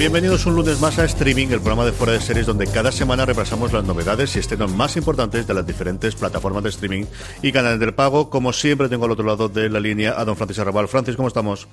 Bienvenidos un lunes más a Streaming, el programa de fuera de series donde cada semana repasamos las novedades y estrenos más importantes de las diferentes plataformas de streaming y canales del pago. Como siempre tengo al otro lado de la línea a don Francis Arrabal. Francis, ¿cómo estamos?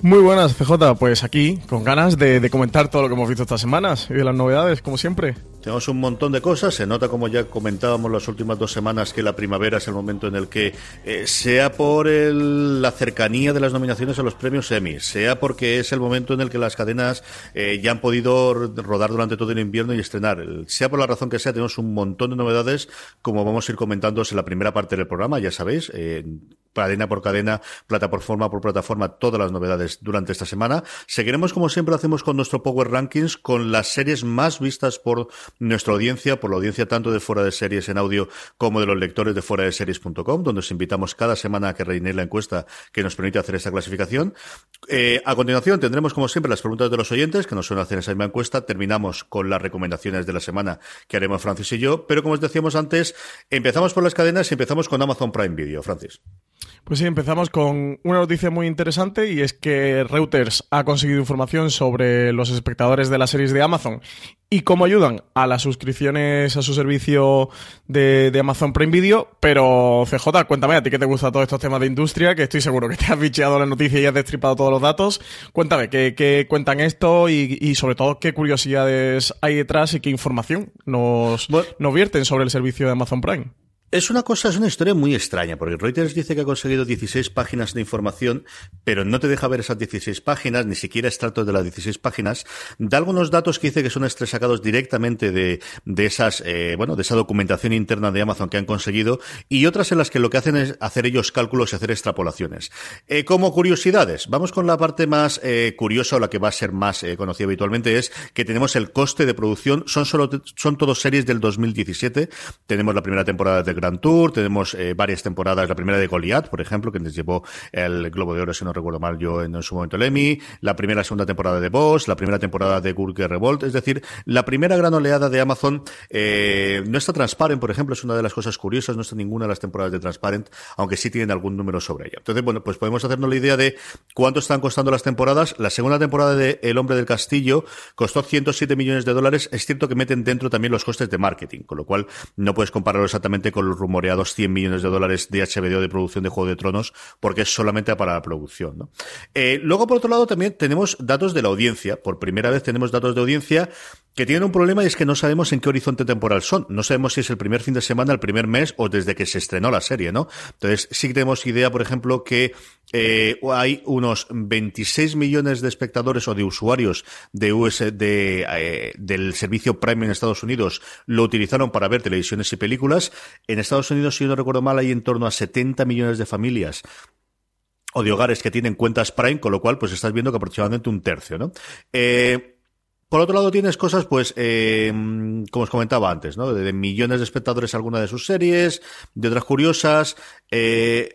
Muy buenas, CJ. Pues aquí, con ganas de, de comentar todo lo que hemos visto estas semanas y de las novedades, como siempre. Tenemos un montón de cosas. Se nota, como ya comentábamos las últimas dos semanas, que la primavera es el momento en el que, eh, sea por el- la cercanía de las nominaciones a los premios Emmy, sea porque es el momento en el que las cadenas eh, ya han podido ro- rodar durante todo el invierno y estrenar, sea por la razón que sea, tenemos un montón de novedades, como vamos a ir comentando en la primera parte del programa, ya sabéis. Cadena por cadena, plataforma por plataforma, todas las novedades durante esta semana. Seguiremos como siempre hacemos con nuestro Power Rankings, con las series más vistas por nuestra audiencia, por la audiencia tanto de fuera de series en audio como de los lectores de fuera de series.com, donde os invitamos cada semana a que reinéis la encuesta que nos permite hacer esta clasificación. Eh, a continuación tendremos como siempre las preguntas de los oyentes, que nos suelen hacer esa misma encuesta. Terminamos con las recomendaciones de la semana que haremos Francis y yo, pero como os decíamos antes, empezamos por las cadenas y empezamos con Amazon Prime Video, Francis. Pues sí, empezamos con una noticia muy interesante y es que Reuters ha conseguido información sobre los espectadores de las series de Amazon y cómo ayudan a las suscripciones a su servicio de, de Amazon Prime Video. Pero CJ, cuéntame, a ti que te gustan todos estos temas de industria, que estoy seguro que te has bicheado la noticia y has destripado todos los datos. Cuéntame, ¿qué, qué cuentan esto y, y sobre todo qué curiosidades hay detrás y qué información nos, Bueno. nos vierten sobre el servicio de Amazon Prime? Es una cosa, es una historia muy extraña, porque Reuters dice que ha conseguido 16 páginas de información, pero no te deja ver esas 16 páginas, ni siquiera extractos de las 16 páginas. Da algunos datos que dice que son sacados directamente de, de esas, eh, bueno, de esa documentación interna de Amazon que han conseguido, y otras en las que lo que hacen es hacer ellos cálculos y hacer extrapolaciones. Eh, como curiosidades, vamos con la parte más eh, curiosa o la que va a ser más eh, conocida habitualmente, es que tenemos el coste de producción, son solo, son todos series del 2017, tenemos la primera temporada de Grand Tour, tenemos eh, varias temporadas, la primera de Goliath, por ejemplo, que nos llevó el Globo de Oro, si no recuerdo mal yo, en, su momento el Emmy, la primera segunda temporada de Boss, la primera temporada de Gurke Revolt, es decir, la primera gran oleada de Amazon, eh, no está Transparent, por ejemplo, es una de las cosas curiosas, no está ninguna de las temporadas de Transparent, aunque sí tienen algún número sobre ella. Entonces, bueno, pues podemos hacernos la idea de cuánto están costando las temporadas. La segunda temporada de El Hombre del Castillo costó 107 millones de dólares. Es cierto que meten dentro también los costes de marketing, con lo cual no puedes compararlo exactamente con los rumoreados 100 millones de dólares de HBO de producción de Juego de Tronos, porque es solamente para la producción. Eh, luego, por otro lado, también tenemos datos de la audiencia. Por primera vez tenemos datos de audiencia que tienen un problema y es que no sabemos en qué horizonte temporal son. No sabemos si es el primer fin de semana, el primer mes o desde que se estrenó la serie, ¿no? Entonces, sí tenemos idea, por ejemplo, que eh, hay unos 26 millones de espectadores o de usuarios de US, de, eh, del servicio Prime en Estados Unidos lo utilizaron para ver televisiones y películas. En Estados Unidos, si yo no recuerdo mal, hay en torno a 70 millones de familias o de hogares que tienen cuentas Prime, con lo cual, pues estás viendo que aproximadamente un tercio, ¿no? Eh, por otro lado, tienes cosas, pues, eh, como os comentaba antes, ¿no? De, millones de espectadores alguna de sus series, de otras curiosas. Eh,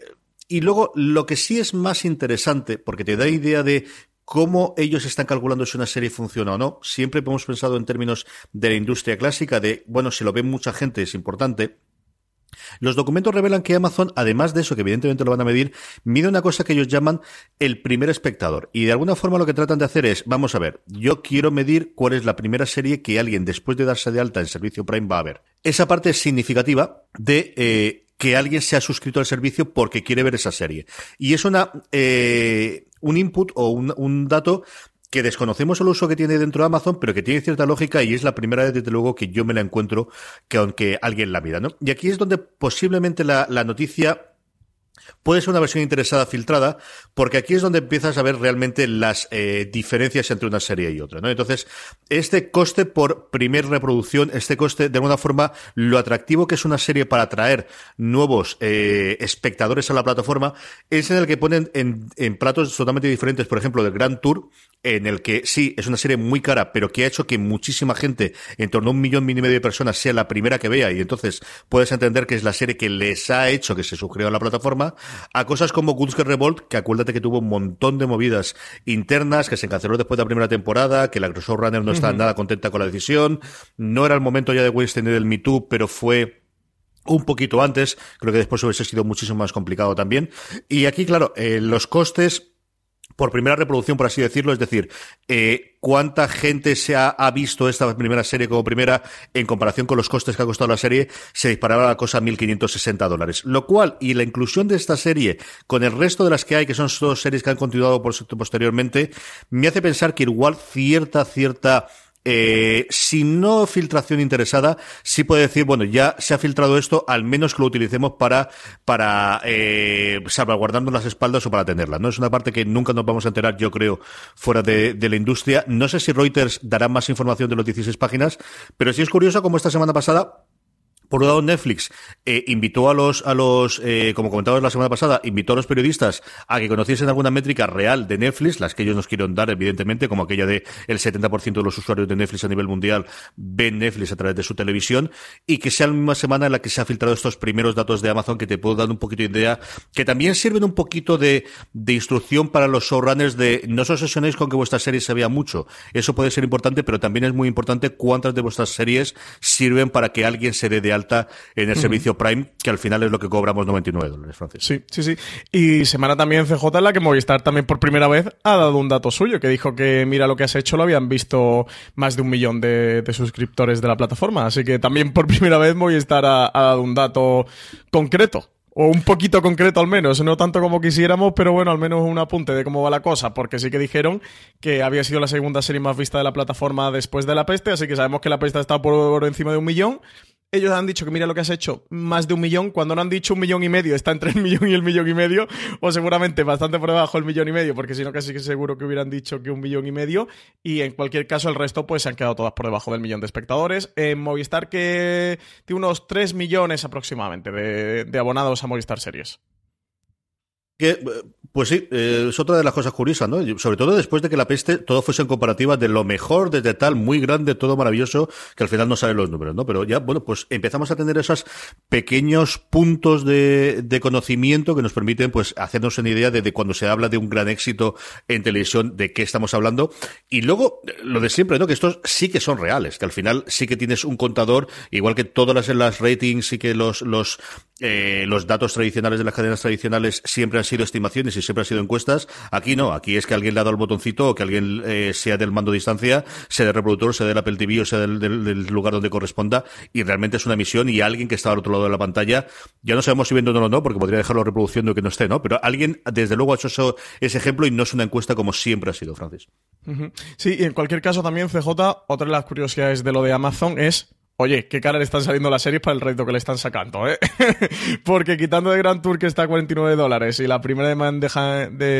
y luego, lo que sí es más interesante, porque te da idea de cómo ellos están calculando si una serie funciona o no. Siempre hemos pensado en términos de la industria clásica, de, bueno, si lo ve mucha gente es importante. Los documentos revelan que Amazon, además de eso, que evidentemente lo van a medir, mide una cosa que ellos llaman el primer espectador. Y de alguna forma lo que tratan de hacer es, vamos a ver, yo quiero medir cuál es la primera serie que alguien después de darse de alta en servicio Prime va a ver. Esa parte es significativa de eh, que alguien se ha suscrito al servicio porque quiere ver esa serie. Y es una eh, un input o un, un dato que desconocemos el uso que tiene dentro de Amazon, pero que tiene cierta lógica y es la primera vez, desde luego, que yo me la encuentro que aunque alguien la mida, ¿no? Y aquí es donde posiblemente la noticia Puede ser una versión interesada filtrada, porque aquí es donde empiezas a ver realmente las eh, diferencias entre una serie y otra, ¿no? Entonces, este coste por primer reproducción, este coste, de alguna forma, lo atractivo que es una serie para atraer nuevos eh, espectadores a la plataforma, es en el que ponen en, platos totalmente diferentes, por ejemplo, del Grand Tour, en el que sí, es una serie muy cara, pero que ha hecho que muchísima gente, en torno a un millón y medio de personas, sea la primera que vea, y entonces puedes entender que es la serie que les ha hecho que se suscriban a la plataforma, a cosas como Gunsker Revolt, que acuérdate que tuvo un montón de movidas internas, que se canceló después de la primera temporada, que la showrunner no estaba nada contenta con la decisión, no era el momento ya de Weinstein y del Me Too, pero fue un poquito antes, creo que después hubiese sido muchísimo más complicado también. Y aquí, claro, eh, los costes por primera reproducción, por así decirlo, es decir, eh, cuánta gente se ha, visto esta primera serie como primera en comparación con los costes que ha costado la serie, se disparaba la cosa a 1.560 dólares. Lo cual, y la inclusión de esta serie con el resto de las que hay, que son dos series que han continuado posteriormente, me hace pensar que igual cierta, cierta eh, si no filtración interesada, sí puede decir, bueno, ya se ha filtrado esto, al menos que lo utilicemos para, para eh, salvaguardarnos las espaldas o para tenerla. ¿no? Es una parte que nunca nos vamos a enterar, yo creo, fuera de, de la industria. No sé si Reuters dará más información de los 16 páginas, pero sí es curioso como esta semana pasada por un lado, Netflix eh, invitó a los, a los eh, como comentábamos la semana pasada, invitó a los periodistas a que conociesen alguna métrica real de Netflix, las que ellos nos quieren dar, evidentemente, como aquella de el 70% de los usuarios de Netflix a nivel mundial ven Netflix a través de su televisión, y que sea la misma semana en la que se ha filtrado estos primeros datos de Amazon que te puedo dar un poquito de idea, que también sirven un poquito de, de instrucción para los showrunners de no os obsesionéis con que vuestra serie se vea mucho. Eso puede ser importante, pero también es muy importante cuántas de vuestras series sirven para que alguien se dé de alta en el servicio Prime, que al final es lo que cobramos 99 dólares, Francis. Sí, sí, sí. Y semana también CJ en la que Movistar también por primera vez ha dado un dato suyo, que dijo que mira lo que has hecho, lo habían visto más de un millón de, suscriptores de la plataforma. Así que también por primera vez Movistar ha dado un dato concreto o un poquito concreto al menos, no tanto como quisiéramos, pero bueno, al menos un apunte de cómo va la cosa, porque sí que dijeron que había sido la segunda serie más vista de la plataforma después de La Peste, así que sabemos que La Peste está por encima de un millón, ellos han dicho que mira lo que has hecho, más de un millón, cuando no han dicho un millón y medio, está entre el millón y el millón y medio, o seguramente bastante por debajo el millón y medio, porque si no casi que seguro que hubieran dicho que un millón y medio, y en cualquier caso el resto pues se han quedado todas por debajo del millón de espectadores. En Movistar que tiene unos 3 millones aproximadamente de, de abonados a Movistar Series. Que, pues sí, eh, es otra de las cosas curiosas, ¿no? Sobre todo después de que la peste todo fuese en comparativa de lo mejor, desde tal, muy grande, todo maravilloso, que al final no salen los números, ¿no? Pero ya, bueno, pues empezamos a tener esos pequeños puntos de, de conocimiento que nos permiten, pues, hacernos una idea de, de, cuando se habla de un gran éxito en televisión, de qué estamos hablando. Y luego, lo de siempre, ¿no? Que estos sí que son reales, que al final sí que tienes un contador, igual que todas las, las ratings y que los, los, eh, los datos tradicionales de las cadenas tradicionales siempre han sido estimaciones y siempre han sido encuestas. Aquí no, aquí es que alguien le ha dado el botoncito o que alguien eh, sea del mando de distancia, sea del reproductor, sea del Apple TV o sea del, lugar donde corresponda y realmente es una misión y alguien que está al otro lado de la pantalla, ya no sabemos si viendo o no, porque podría dejarlo reproduciendo que no esté, ¿no? Pero alguien desde luego ha hecho eso, ese ejemplo y no es una encuesta como siempre ha sido, Francis. Sí, y en cualquier caso también, CJ, otra de las curiosidades de lo de Amazon es Oye, qué cara le están saliendo las series para el reto que le están sacando, ¿eh? Porque quitando de Grand Tour que está a 49 dólares y la primera de Man, de,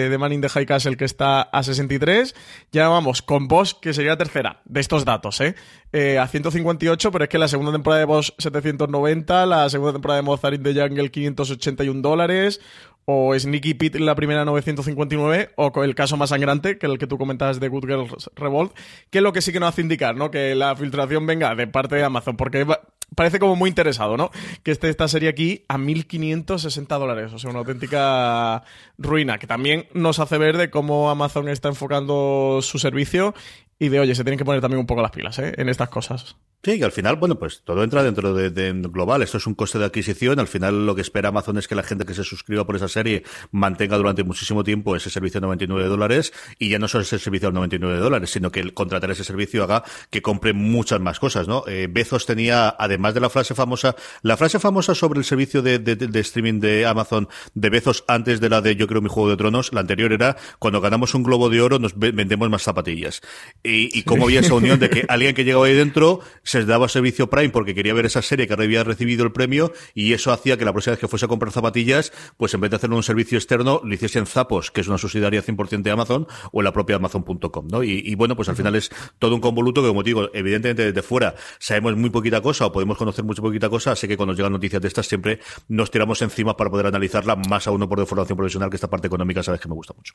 de, in the High Castle que está a 63, ya vamos con Boss que sería tercera de estos datos, ¿eh? ¿eh? A 158, pero es que la segunda temporada de Boss 790, la segunda temporada de Mozart in the Jungle 581 dólares, o Sneaky Pete la primera 959, o el caso más sangrante, que el que tú comentabas de Good Girls Revolt, que es lo que sí que nos hace indicar, ¿no? Que la filtración venga de parte de Amazon, porque parece como muy interesado, ¿no? Que esté esta serie aquí a 1.560 dólares, o sea, una auténtica ruina, que también nos hace ver de cómo Amazon está enfocando su servicio y de, oye, se tienen que poner también un poco las pilas ¿eh? en estas cosas. Sí, que al final, bueno, pues todo entra dentro de, de, global. Esto es un coste de adquisición. Al final, lo que espera Amazon es que la gente que se suscriba por esa serie mantenga durante muchísimo tiempo ese servicio de 99 dólares y ya no solo ese servicio de 99 dólares, sino que el contratar ese servicio haga que compre muchas más cosas, ¿no? Eh, Bezos tenía, además de la frase famosa, la frase famosa sobre el servicio de, de, streaming de Amazon de Bezos antes de la de Yo creo mi juego de tronos, la anterior era cuando ganamos un globo de oro nos vendemos más zapatillas. Y, y cómo había esa unión de que alguien que llegaba ahí dentro se daba servicio Prime porque quería ver esa serie que había recibido el premio y eso hacía que la próxima vez que fuese a comprar zapatillas, pues en vez de hacerlo un servicio externo, lo hiciese en Zapos, que es una subsidiaria 100% de Amazon, o en la propia Amazon.com, ¿no? Y, y, bueno, pues al final es todo un convoluto que, como digo, evidentemente desde fuera sabemos muy poquita cosa o podemos conocer muy poquita cosa, así que cuando nos llegan noticias de estas siempre nos tiramos encima para poder analizarla, más a uno por de formación profesional, que esta parte económica sabes que me gusta mucho.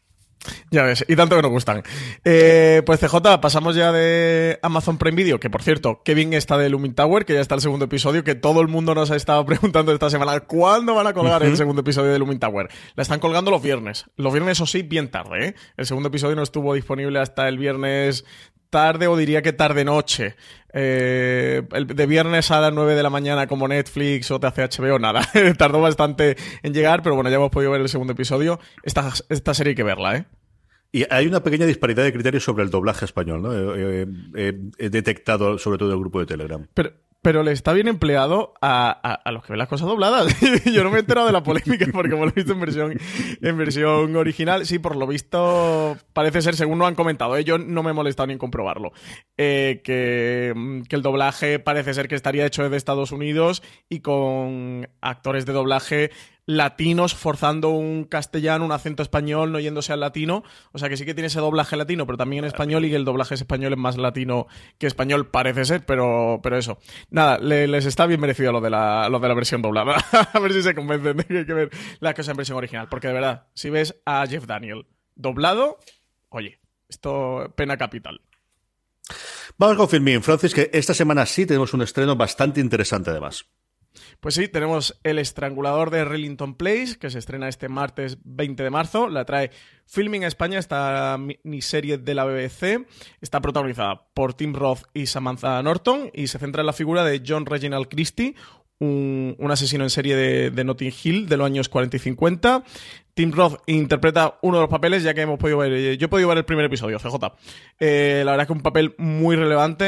Ya ves, y tanto que nos gustan. Eh, pues CJ, pasamos ya de Amazon Prime Video, que por cierto, qué bien está de Lumin Tower, que ya está el segundo episodio, que todo el mundo nos ha estado preguntando esta semana, ¿cuándo van a colgar el segundo episodio de Lumin Tower? La están colgando los viernes. Los viernes, eso sí, bien tarde, ¿eh? El segundo episodio no estuvo disponible hasta el viernes tarde o diría que tarde-noche. Eh, de viernes a las 9 de la mañana como Netflix o TCHB o nada. Tardó bastante en llegar, pero bueno, ya hemos podido ver el segundo episodio. Esta, esta serie hay que verla, ¿eh? Y hay una pequeña disparidad de criterios sobre el doblaje español, ¿no? He, detectado sobre todo el grupo de Telegram. Pero, pero le está bien empleado a, a, los que ven las cosas dobladas. Yo no me he enterado de la polémica porque como lo he visto en versión, en versión original. Sí, por lo visto parece ser, según lo han comentado, ¿eh? yo no me he molestado ni en comprobarlo, eh, que, que, el doblaje parece ser que estaría hecho desde Estados Unidos y con actores de doblaje latinos forzando un castellano, un acento español, no yéndose al latino. O sea que sí que tiene ese doblaje latino, pero también en español y el doblaje español es más latino que español, parece ser, pero, pero eso. Nada, les está bien merecido lo de la, lo de la versión doblada. a ver si se convencen de que hay que ver las cosas en versión original. Porque de verdad, si ves a Jeff Daniel doblado, oye, esto pena capital. Vamos con Filmin, Francis, que esta semana sí tenemos un estreno bastante interesante además. Pues sí, tenemos El Estrangulador de Rillington Place, que se estrena este martes 20 de marzo. La trae Filming España, esta miniserie de la BBC. Está protagonizada por Tim Roth y Samantha Norton y se centra en la figura de John Reginald Christie, un, asesino en serie de, Notting Hill de los años 40 y 50. Tim Roth interpreta uno de los papeles, ya que hemos podido ver. Yo he podido ver el primer episodio, CJ. Eh, la verdad es que un papel muy relevante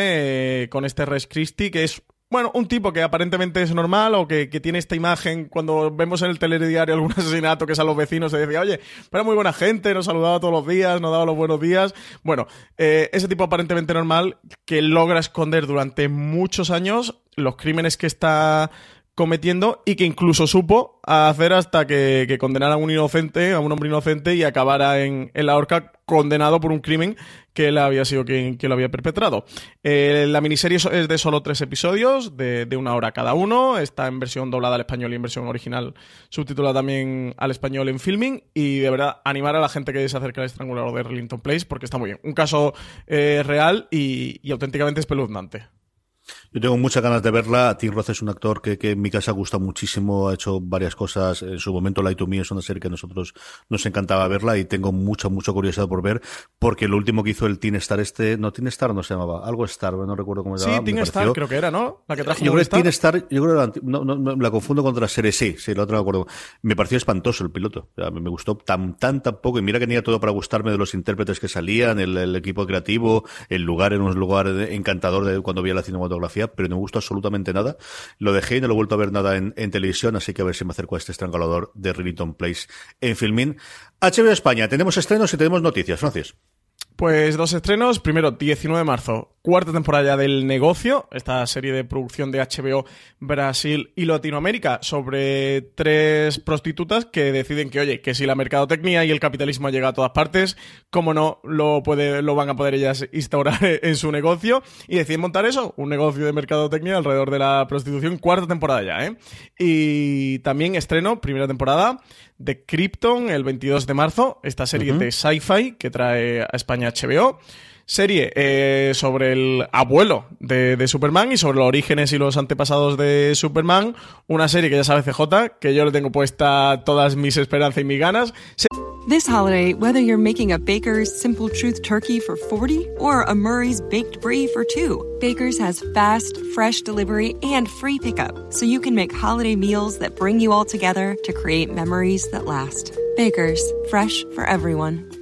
eh, con este Res Christie, que es bueno, un tipo que aparentemente es normal o que, tiene esta imagen cuando vemos en el telediario algún asesinato que es a los vecinos se decía, oye, pero muy buena gente, nos saludaba todos los días, nos daba los buenos días. Bueno, eh, ese tipo aparentemente normal que logra esconder durante muchos años los crímenes que está cometiendo y que incluso supo hacer hasta que, que condenara a un inocente, a un hombre inocente y acabara en, la horca condenado por un crimen que él había sido quien, lo había perpetrado. Eh, la miniserie es de solo tres episodios, de, una hora cada uno. Está en versión doblada al español y en versión original subtitulada también al español en filming. Y de verdad, animar a la gente que se acerque al estrangulador de Rillington Place porque está muy bien. Un caso eh, real y, y auténticamente espeluznante. Yo tengo muchas ganas de verla. Tim Roth es un actor que, que, en mi casa gusta muchísimo, ha hecho varias cosas. En su momento, Light to Me es una serie que a nosotros nos encantaba verla y tengo mucha, mucha curiosidad por ver, porque lo último que hizo el Teen Star este, no, Teen Star no se llamaba, algo Star, no recuerdo cómo se llamaba. Sí, Teen Star creo que era, ¿no? La que trajo Yo creo que Teen Star, yo creo que no, no, la confundo con otra serie, sí, sí, la otra me acuerdo. Me pareció espantoso el piloto. me gustó tan, tan, tan poco y mira que tenía todo para gustarme de los intérpretes que salían, el, el equipo creativo, el lugar en un lugar encantador de cuando veía la cinematografía, pero no me gustó absolutamente nada. Lo dejé y no lo he vuelto a ver nada en, televisión, así que a ver si me acerco a este estrangulador de Rillington Place en Filmin. HBO España, tenemos estrenos y tenemos noticias, Francis. Pues dos estrenos. Primero, 19 de marzo, cuarta temporada del negocio, esta serie de producción de HBO Brasil y Latinoamérica sobre tres prostitutas que deciden que, oye, que si la mercadotecnia y el capitalismo llega a todas partes, cómo no lo, puede, lo van a poder ellas instaurar en su negocio y deciden montar eso, un negocio de mercadotecnia alrededor de la prostitución, cuarta temporada ya, ¿eh? Y también estreno, primera temporada, de Krypton el 22 de marzo, esta serie de sci-fi que trae a España HBO. Serie eh, sobre el abuelo de, de, Superman y sobre los orígenes y los antepasados de Superman. Una serie que ya sabe CJ, que yo le tengo puesta todas mis esperanzas y mis ganas. This holiday, whether you're making a Baker's Simple Truth turkey for 40 or a Murray's Baked Brie for 2, Baker's has fast, fresh delivery and free pickup, so you can make holiday meals that bring you all together to create memories that last. Baker's, fresh for everyone.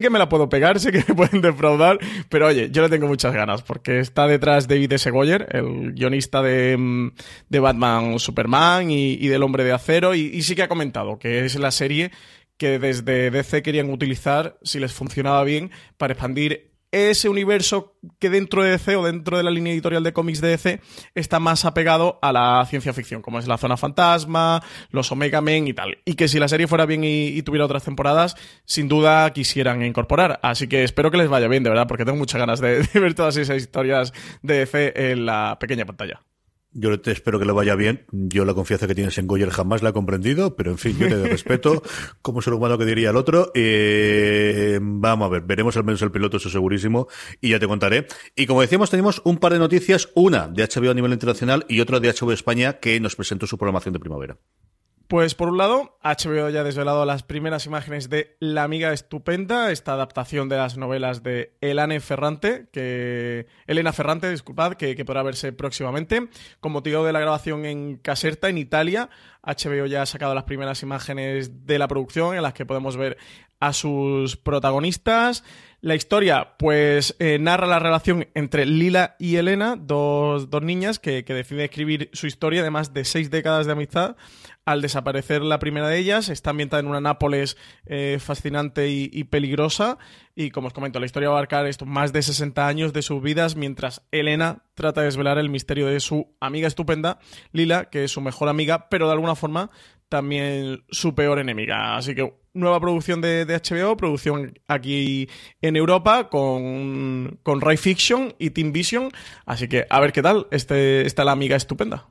que me la puedo pegar, sé que me pueden defraudar, pero oye, yo le tengo muchas ganas porque está detrás David S. Goyer, el guionista de, mm, de Batman Superman y, del Hombre de Acero, y, y sí que ha comentado que es la serie que desde DC querían utilizar, si les funcionaba bien, para expandir ese universo que dentro de DC o dentro de la línea editorial de cómics de DC está más apegado a la ciencia ficción, como es la zona fantasma, los Omega Men y tal. Y que si la serie fuera bien y, tuviera otras temporadas, sin duda quisieran incorporar. Así que espero que les vaya bien, de verdad, porque tengo muchas ganas de ver todas esas historias de DC en la pequeña pantalla. Yo te espero que le vaya bien. Yo la confianza que tienes en Goyer jamás la he comprendido, pero en fin, yo te respeto como ser humano que diría el otro. Eh, vamos a ver, veremos al menos el piloto, eso segurísimo, y ya te contaré. Y como decíamos, tenemos un par de noticias, una de HBO a nivel internacional y otra de HBO España que nos presentó su programación de primavera. Pues por un lado, HBO ya ha desvelado las primeras imágenes de La Amiga Estupenda, esta adaptación de las novelas de Elena Ferrante, que Elena Ferrante, disculpad, que, que, podrá verse próximamente. Con motivo de la grabación en Caserta, en Italia, HBO ya ha sacado las primeras imágenes de la producción en las que podemos ver a sus protagonistas. La historia, pues, eh, narra la relación entre Lila y Elena, dos, dos niñas que, que, deciden escribir su historia de más de seis décadas de amistad. Al desaparecer la primera de ellas, está ambientada en una Nápoles eh, fascinante y, y, peligrosa. Y como os comento, la historia va a abarcar esto, más de 60 años de sus vidas, mientras Elena trata de desvelar el misterio de su amiga estupenda, Lila, que es su mejor amiga, pero de alguna forma también su peor enemiga. Así que nueva producción de, HBO, producción aquí en Europa con, con Ray Fiction y Team Vision. Así que a ver qué tal. Este, está la amiga estupenda.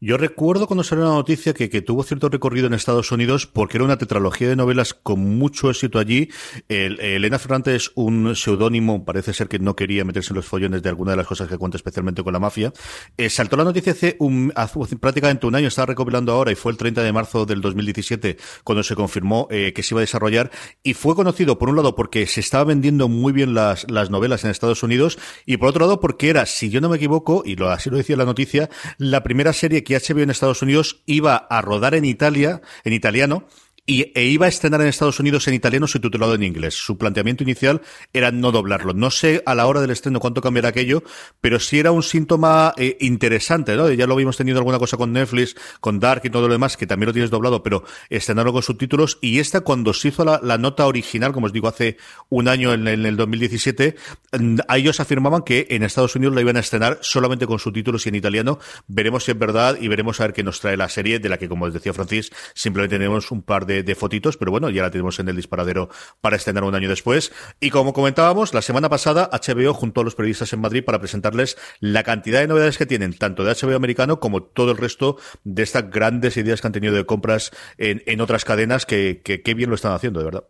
Yo recuerdo cuando salió la noticia que, que, tuvo cierto recorrido en Estados Unidos porque era una tetralogía de novelas con mucho éxito allí. El, Elena Ferrante es un seudónimo, parece ser que no quería meterse en los follones de alguna de las cosas que cuenta, especialmente con la mafia. Eh, saltó la noticia hace, un, hace prácticamente un año, estaba recopilando ahora y fue el 30 de marzo del 2017 cuando se confirmó eh, que se iba a desarrollar y fue conocido por un lado porque se estaba vendiendo muy bien las, las novelas en Estados Unidos y por otro lado porque era, si yo no me equivoco, y lo, así lo decía la noticia, la primera serie que HBO en Estados Unidos iba a rodar en Italia, en italiano, y, e iba a estrenar en Estados Unidos en italiano subtitulado en inglés. Su planteamiento inicial era no doblarlo. No sé a la hora del estreno cuánto cambiará aquello, pero sí era un síntoma eh, interesante, ¿no? Ya lo habíamos tenido alguna cosa con Netflix, con Dark y todo lo demás, que también lo tienes doblado, pero estrenarlo con subtítulos. Y esta, cuando se hizo la, nota original, como os digo, hace un año en, en, el 2017, a ellos afirmaban que en Estados Unidos la iban a estrenar solamente con subtítulos y en italiano. Veremos si es verdad y veremos a ver qué nos trae la serie, de la que, como os decía Francis, simplemente tenemos un par de de, fotitos, pero bueno, ya la tenemos en el disparadero para estrenar un año después. Y como comentábamos, la semana pasada HBO juntó a los periodistas en Madrid para presentarles la cantidad de novedades que tienen, tanto de HBO americano como todo el resto de estas grandes ideas que han tenido de compras en, en otras cadenas que, que, que bien lo están haciendo, de verdad.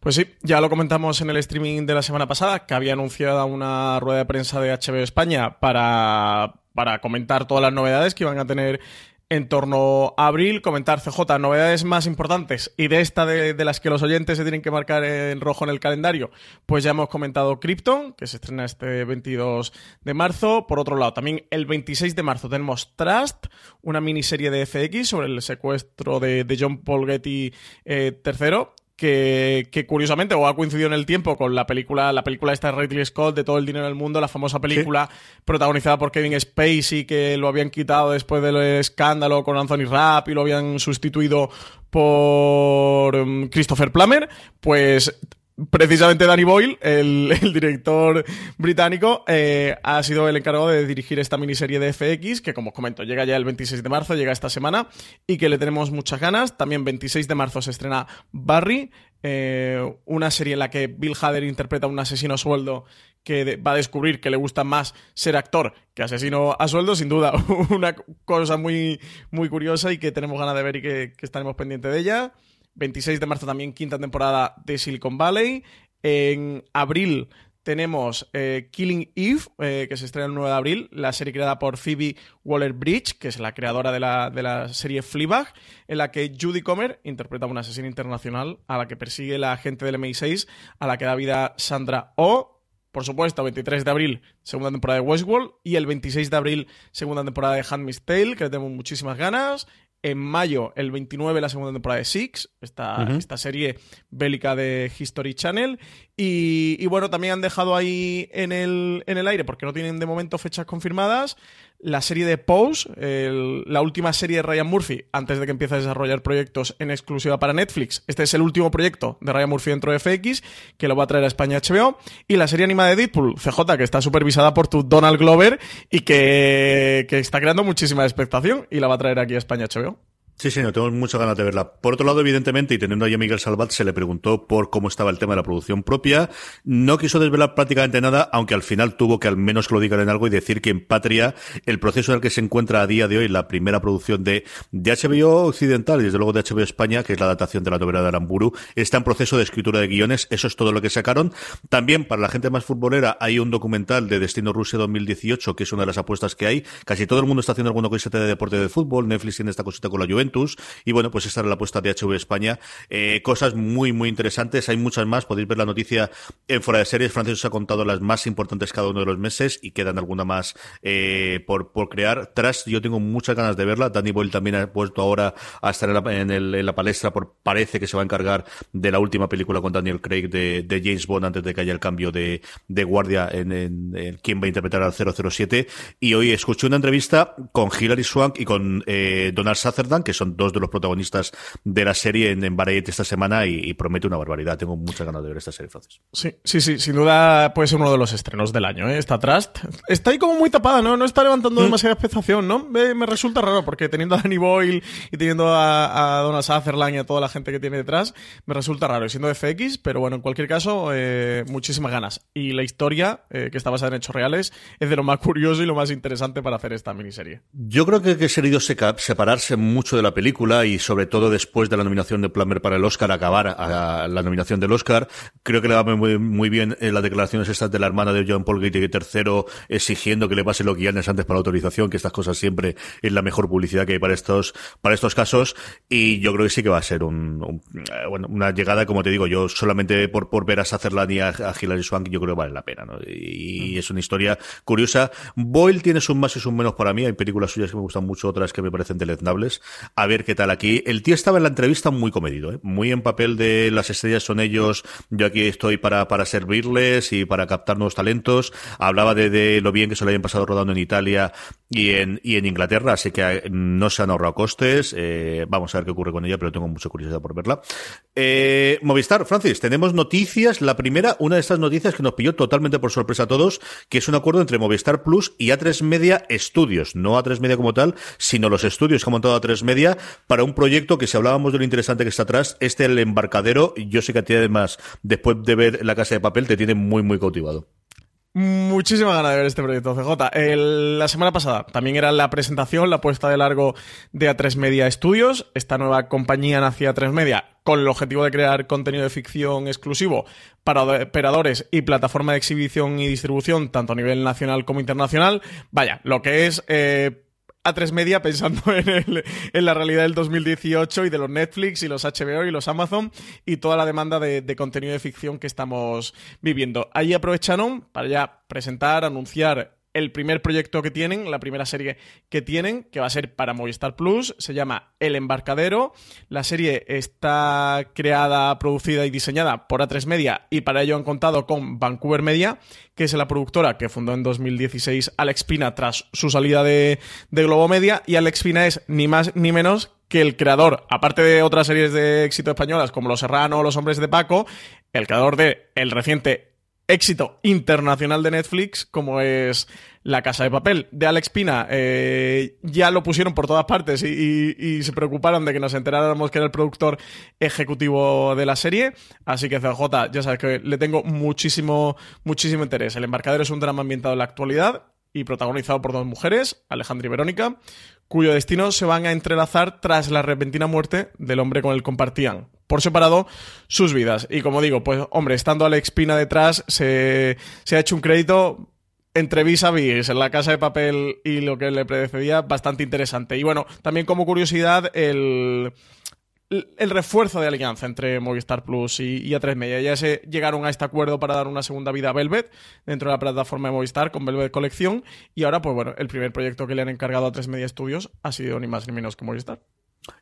Pues sí, ya lo comentamos en el streaming de la semana pasada, que había anunciado una rueda de prensa de HBO España para, para comentar todas las novedades que iban a tener en torno a abril, comentar CJ, novedades más importantes y de esta de, las que los oyentes se tienen que marcar en rojo en el calendario, pues ya hemos comentado Krypton, que se estrena este 22 de marzo. Por otro lado, también el 26 de marzo tenemos Trust, una miniserie de FX sobre el secuestro de, John Paul Getty eh, III que, que, curiosamente o ha coincidido en el tiempo con la película, la película esta de Ridley Scott de todo el dinero del mundo, la famosa película protagonizada por Kevin Spacey que lo habían quitado después del escándalo con Anthony Rapp y lo habían sustituido por um, Christopher Plummer, pues precisamente Danny Boyle, el, director británico, eh, ha sido el encargado de dirigir esta miniserie de FX, que como os comento, llega ya el 26 de marzo, llega esta semana, y que le tenemos muchas ganas. También 26 de marzo se estrena Barry, eh, una serie en la que Bill Hader interpreta a un asesino a sueldo que va a descubrir que le gusta más ser actor que asesino a sueldo, sin duda, una cosa muy, muy curiosa y que tenemos ganas de ver y que, que estaremos pendientes de ella. 26 de marzo también quinta temporada de Silicon Valley. En abril tenemos eh, Killing Eve, eh, que se estrena el 9 de abril, la serie creada por Phoebe Waller-Bridge, que es la creadora de la, de la, serie Fleabag, en la que Judy Comer interpreta a una asesina internacional a la que persigue la agente del MI6, a la que da vida Sandra Oh. Por supuesto, 23 de abril, segunda temporada de Westworld, y el 26 de abril, segunda temporada de Handmaid's Tale, que le tenemos muchísimas ganas. En mayo, el 29, la segunda temporada de Six, esta, esta serie bélica de History Channel. Y, bueno, también han dejado ahí en el, en el aire, porque no tienen de momento fechas confirmadas, la serie de Pose, la última serie de Ryan Murphy, antes de que empiece a desarrollar proyectos en exclusiva para Netflix. Este es el último proyecto de Ryan Murphy dentro de FX, que lo va a traer a España HBO. Y la serie animada de Deadpool, CJ, que está supervisada por tu Donald Glover y que, que está creando muchísima expectación y la va a traer aquí a España HBO. Sí, sí, no, tengo muchas ganas de verla. Por otro lado, evidentemente, y teniendo ahí a Miguel Salvat, se le preguntó por cómo estaba el tema de la producción propia. No quiso desvelar prácticamente nada, aunque al final tuvo que al menos que lo digan en algo y decir que en Patria, el proceso en el que se encuentra a día de hoy la primera producción de, de HBO Occidental y desde luego de HBO España, que es la adaptación de la novela de Aramburu, está en proceso de escritura de guiones. Eso es todo lo que sacaron. También, para la gente más futbolera, hay un documental de Destino Rusia 2018, que es una de las apuestas que hay. Casi todo el mundo está haciendo alguna cosita de deporte de fútbol. Netflix tiene esta cosita con la Juventus y bueno, pues esta era la apuesta de HV España. Eh, cosas muy, muy interesantes. Hay muchas más. Podéis ver la noticia en Fuera de Series. Francis os ha contado las más importantes cada uno de los meses y quedan alguna más eh, por, por crear. Tras, yo tengo muchas ganas de verla. Danny Boyle también ha puesto ahora a estar en la, palestra por parece que se va a encargar de la última película con Daniel Craig de, James Bond antes de que haya el cambio de, guardia en, en, quién va a interpretar al 007. Y hoy escuché una entrevista con Hilary Swank y con eh, Donald Sutherland, que son dos de los protagonistas de la serie en, en Variety esta semana y, promete una barbaridad. Tengo muchas ganas de ver esta serie, Francis. Sí, sí, sí, sin duda puede ser uno de los estrenos del año, ¿eh? Esta Trust. Está ahí como muy tapada, ¿no? No está levantando mm. demasiada expectación, ¿no? Me, me, resulta raro porque teniendo a Danny Boyle y teniendo a, a Donald Sutherland y a toda la gente que tiene detrás, me resulta raro. Y siendo FX, pero bueno, en cualquier caso, eh, muchísimas ganas. Y la historia, eh, que está basada en hechos reales, es de lo más curioso y lo más interesante para hacer esta miniserie. Yo creo que, que se separarse mucho de la película y sobre todo después de la nominación de Plummer para el Oscar, acabar a la nominación del Oscar. Creo que le va muy, muy bien en las declaraciones estas de la hermana de John Paul Getty tercero exigiendo que le pase los guiones antes para la autorización, que estas cosas siempre es la mejor publicidad que hay para estos, para estos casos. Y yo creo que sí que va a ser un, bueno, una llegada, como te digo, yo solamente por, por ver a Sutherland y a, Hilary Swank, yo creo que vale la pena, ¿no? Y, y, es una historia curiosa. Boyle tiene sus más y sus menos para mí. Hay películas suyas que me gustan mucho, otras que me parecen deleznables. A ver qué tal aquí. El tío estaba en la entrevista muy comedido, ¿eh? muy en papel de las estrellas son ellos, yo aquí estoy para, para servirles y para captar nuevos talentos. Hablaba de, lo bien que se lo habían pasado rodando en Italia y en, y en Inglaterra, así que eh, no se han ahorrado costes. Eh, vamos a ver qué ocurre con ella, pero tengo mucha curiosidad por verla. Eh, Movistar, Francis, tenemos noticias. La primera, una de estas noticias que nos pilló totalmente por sorpresa a todos, que es un acuerdo entre Movistar Plus y A3 Media Studios. No A3 Media como tal, sino los estudios que ha montado A3 Media para un proyecto que si hablábamos de lo interesante que está atrás, este el embarcadero, yo sé que a ti además, después de ver La Casa de Papel, te tiene muy, muy cautivado. Muchísima ganas de ver este proyecto, CJ. la semana pasada también era la presentación, la puesta de largo de A3 Media Studios, esta nueva compañía nacida A3 Media con el objetivo de crear contenido de ficción exclusivo para operadores y plataforma de exhibición y distribución, tanto a nivel nacional como internacional. Vaya, lo que es... Eh, a tres media pensando en, en, la realidad del 2018 y de los Netflix y los HBO y los Amazon y toda la demanda de, contenido de ficción que estamos viviendo. Ahí aprovecharon para ya presentar, anunciar el primer proyecto que tienen, la primera serie que tienen, que va a ser para Movistar Plus, se llama El Embarcadero. La serie está creada, producida y diseñada por A3 Media y para ello han contado con Vancouver Media, que es la productora que fundó en 2016 Alex Pina tras su salida de, Globo Media y Alex Pina es ni más ni menos que el creador, aparte de otras series de éxito españolas como Los Serrano o Los Hombres de Paco, el creador de el reciente éxito internacional de Netflix como es La Casa de Papel de Alex Pina. Eh, ya lo pusieron por todas partes y, se preocuparon de que nos enteráramos que era el productor ejecutivo de la serie. Así que CJ, ya sabes que le tengo muchísimo, muchísimo interés. El embarcadero es un drama ambientado en la actualidad y protagonizado por dos mujeres, Alejandra y Verónica, cuyo destino se van a entrelazar tras la repentina muerte del hombre con el que compartían por separado sus vidas. Y como digo, pues hombre, estando Alex Pina detrás, se, ha hecho un crédito entre vis a vis en la casa de papel y lo que le predecedía bastante interesante. Y bueno, también como curiosidad, el, el refuerzo de alianza entre Movistar Plus y, y A3 Media. Ya se llegaron a este acuerdo para dar una segunda vida a Velvet dentro de la plataforma de Movistar con Velvet Colección. Y ahora, pues bueno, el primer proyecto que le han encargado a A3 Media Studios ha sido ni más ni menos que Movistar.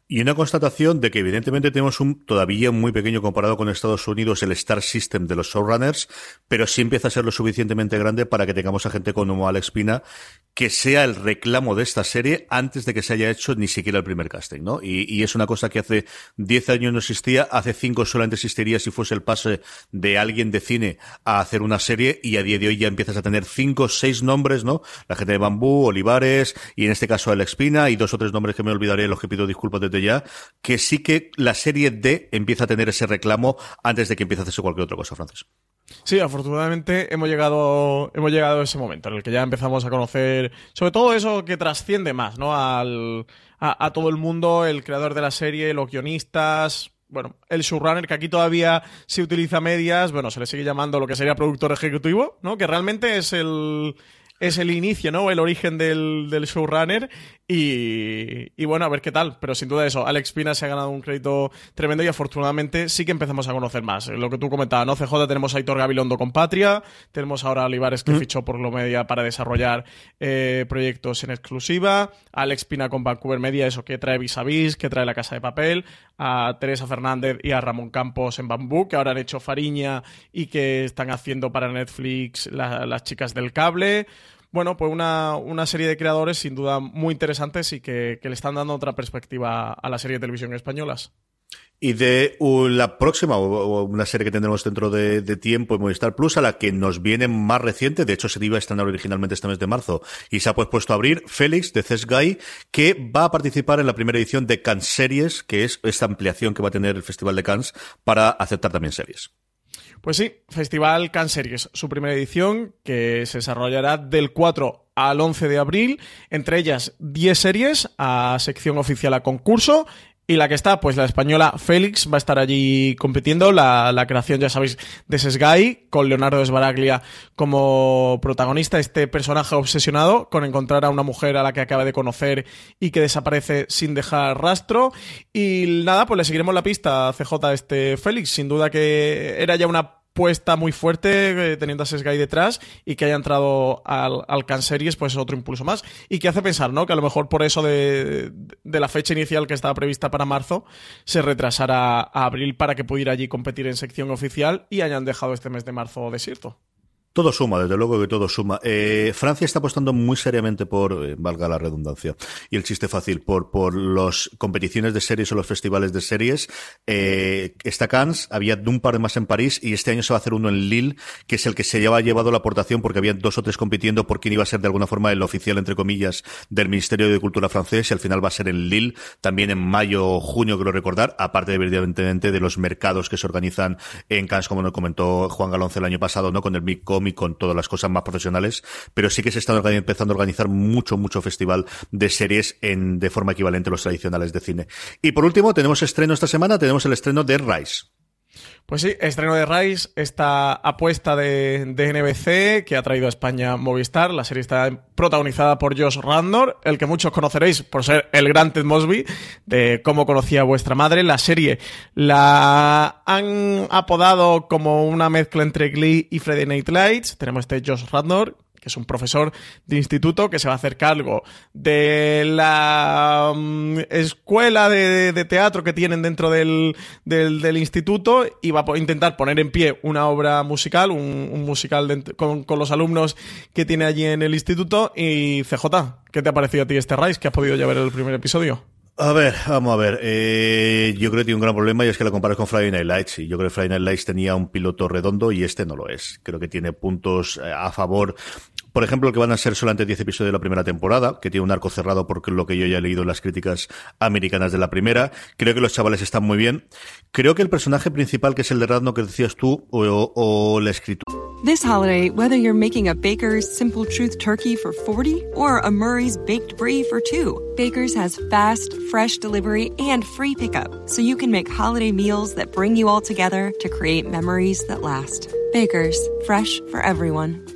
Y una constatación de que evidentemente tenemos un todavía muy pequeño comparado con Estados Unidos el Star System de los showrunners, pero sí empieza a ser lo suficientemente grande para que tengamos a gente como Alex Pina que sea el reclamo de esta serie antes de que se haya hecho ni siquiera el primer casting, ¿no? Y, es una cosa que hace 10 años no existía, hace 5 solamente existiría si fuese el pase de alguien de cine a hacer una serie y a día de hoy ya empiezas a tener 5 6 nombres, ¿no? La gente de Bambú, Olivares y en este caso Alex Pina y dos o tres nombres que me olvidaré, los que pido disculpas desde ya, que sí que la serie D empieza a tener ese reclamo antes de que empiece a hacerse cualquier otra cosa, Francis. Sí, afortunadamente hemos llegado, hemos llegado a ese momento en el que ya empezamos a conocer, sobre todo eso que trasciende más, ¿no? Al, a, todo el mundo, el creador de la serie, los guionistas, bueno, el showrunner, que aquí todavía se utiliza medias, bueno, se le sigue llamando lo que sería productor ejecutivo, ¿no? Que realmente es el, es el inicio, ¿no? El origen del, del showrunner. Y, y, bueno, a ver qué tal. Pero sin duda eso, Alex Pina se ha ganado un crédito tremendo y afortunadamente sí que empezamos a conocer más. Lo que tú comentabas, ¿no? CJ tenemos a Hitor Gabilondo con Patria, tenemos ahora a Olivares que fichó por lo media para desarrollar eh, proyectos en exclusiva, Alex Pina con Vancouver Media, eso que trae Vis a Vis, que trae La Casa de Papel, a Teresa Fernández y a Ramón Campos en Bambú, que ahora han hecho Fariña y que están haciendo para Netflix las chicas del cable bueno, pues una, una, serie de creadores sin duda muy interesantes y que, le están dando otra perspectiva a la serie de televisión españolas. Y de la próxima, o una serie que tendremos dentro de, tiempo en Movistar Plus, a la que nos viene más reciente, de hecho se iba a estrenar originalmente este mes de marzo, y se ha pues puesto a abrir, Félix, de Guy, que va a participar en la primera edición de Cannes Series, que es esta ampliación que va a tener el Festival de Cannes para aceptar también series. Pues sí, Festival Can Series, su primera edición, que se desarrollará del 4 al 11 de abril, entre ellas 10 series a sección oficial a concurso y la que está, pues la española Félix va a estar allí compitiendo. La, la creación, ya sabéis, de Sesgay, con Leonardo Sbaraglia como protagonista. Este personaje obsesionado con encontrar a una mujer a la que acaba de conocer y que desaparece sin dejar rastro. Y nada, pues le seguiremos la pista a CJ este Félix. Sin duda que era ya una puesta muy fuerte eh, teniendo a Sesgay detrás y que haya entrado al, al Series pues es otro impulso más y que hace pensar ¿no? que a lo mejor por eso de, de la fecha inicial que estaba prevista para marzo se retrasara a abril para que pudiera allí competir en sección oficial y hayan dejado este mes de marzo desierto. Todo suma, desde luego que todo suma. Eh, Francia está apostando muy seriamente por, eh, valga la redundancia, y el chiste fácil, por, por las competiciones de series o los festivales de series. Eh, está Cannes, había un par más en París y este año se va a hacer uno en Lille, que es el que se lleva llevado la aportación porque había dos o tres compitiendo por quién iba a ser de alguna forma el oficial, entre comillas, del Ministerio de Cultura francés y al final va a ser en Lille, también en mayo o junio, quiero recordar, aparte evidentemente de los mercados que se organizan en Cannes, como nos comentó Juan Galonce el año pasado, ¿no? Con el MICOM y con todas las cosas más profesionales, pero sí que se está empezando a organizar mucho, mucho festival de series en, de forma equivalente a los tradicionales de cine. Y por último, tenemos estreno esta semana, tenemos el estreno de Rise. Pues sí, estreno de Rise, esta apuesta de, NBC que ha traído a España Movistar. La serie está protagonizada por Josh Randor, el que muchos conoceréis por ser el gran Ted Mosby, de cómo conocía vuestra madre. La serie la han apodado como una mezcla entre Glee y Friday Night Lights. Tenemos este Josh Randor, es un profesor de instituto que se va a hacer cargo de la mm, escuela de, teatro que tienen dentro del, del, instituto y va a intentar poner en pie una obra musical, un, musical con, con, los alumnos que tiene allí en el instituto. Y CJ, ¿qué te ha parecido a ti este Rise que has podido ya ver el primer episodio? A ver, vamos a ver. Eh, yo creo que tiene un gran problema y es que la comparas con Friday Night Lights. Y yo creo que Friday Night Lights tenía un piloto redondo y este no lo es. Creo que tiene puntos eh, a favor. Por ejemplo, que van a ser solamente 10 episodios de la primera temporada, que tiene un arco cerrado porque lo que yo ya he leído en las críticas americanas de la primera. Creo que los chavales están muy bien. Creo que el personaje principal, que es el de Radno que decías tú, o, o la escritura. This holiday, whether you're making a Baker's Simple Truth turkey for 40 or a Murray's Baked Brie for two, Baker's has fast, fresh delivery and free pickup, so you can make holiday meals that bring you all together to create memories that last. Baker's, fresh for everyone.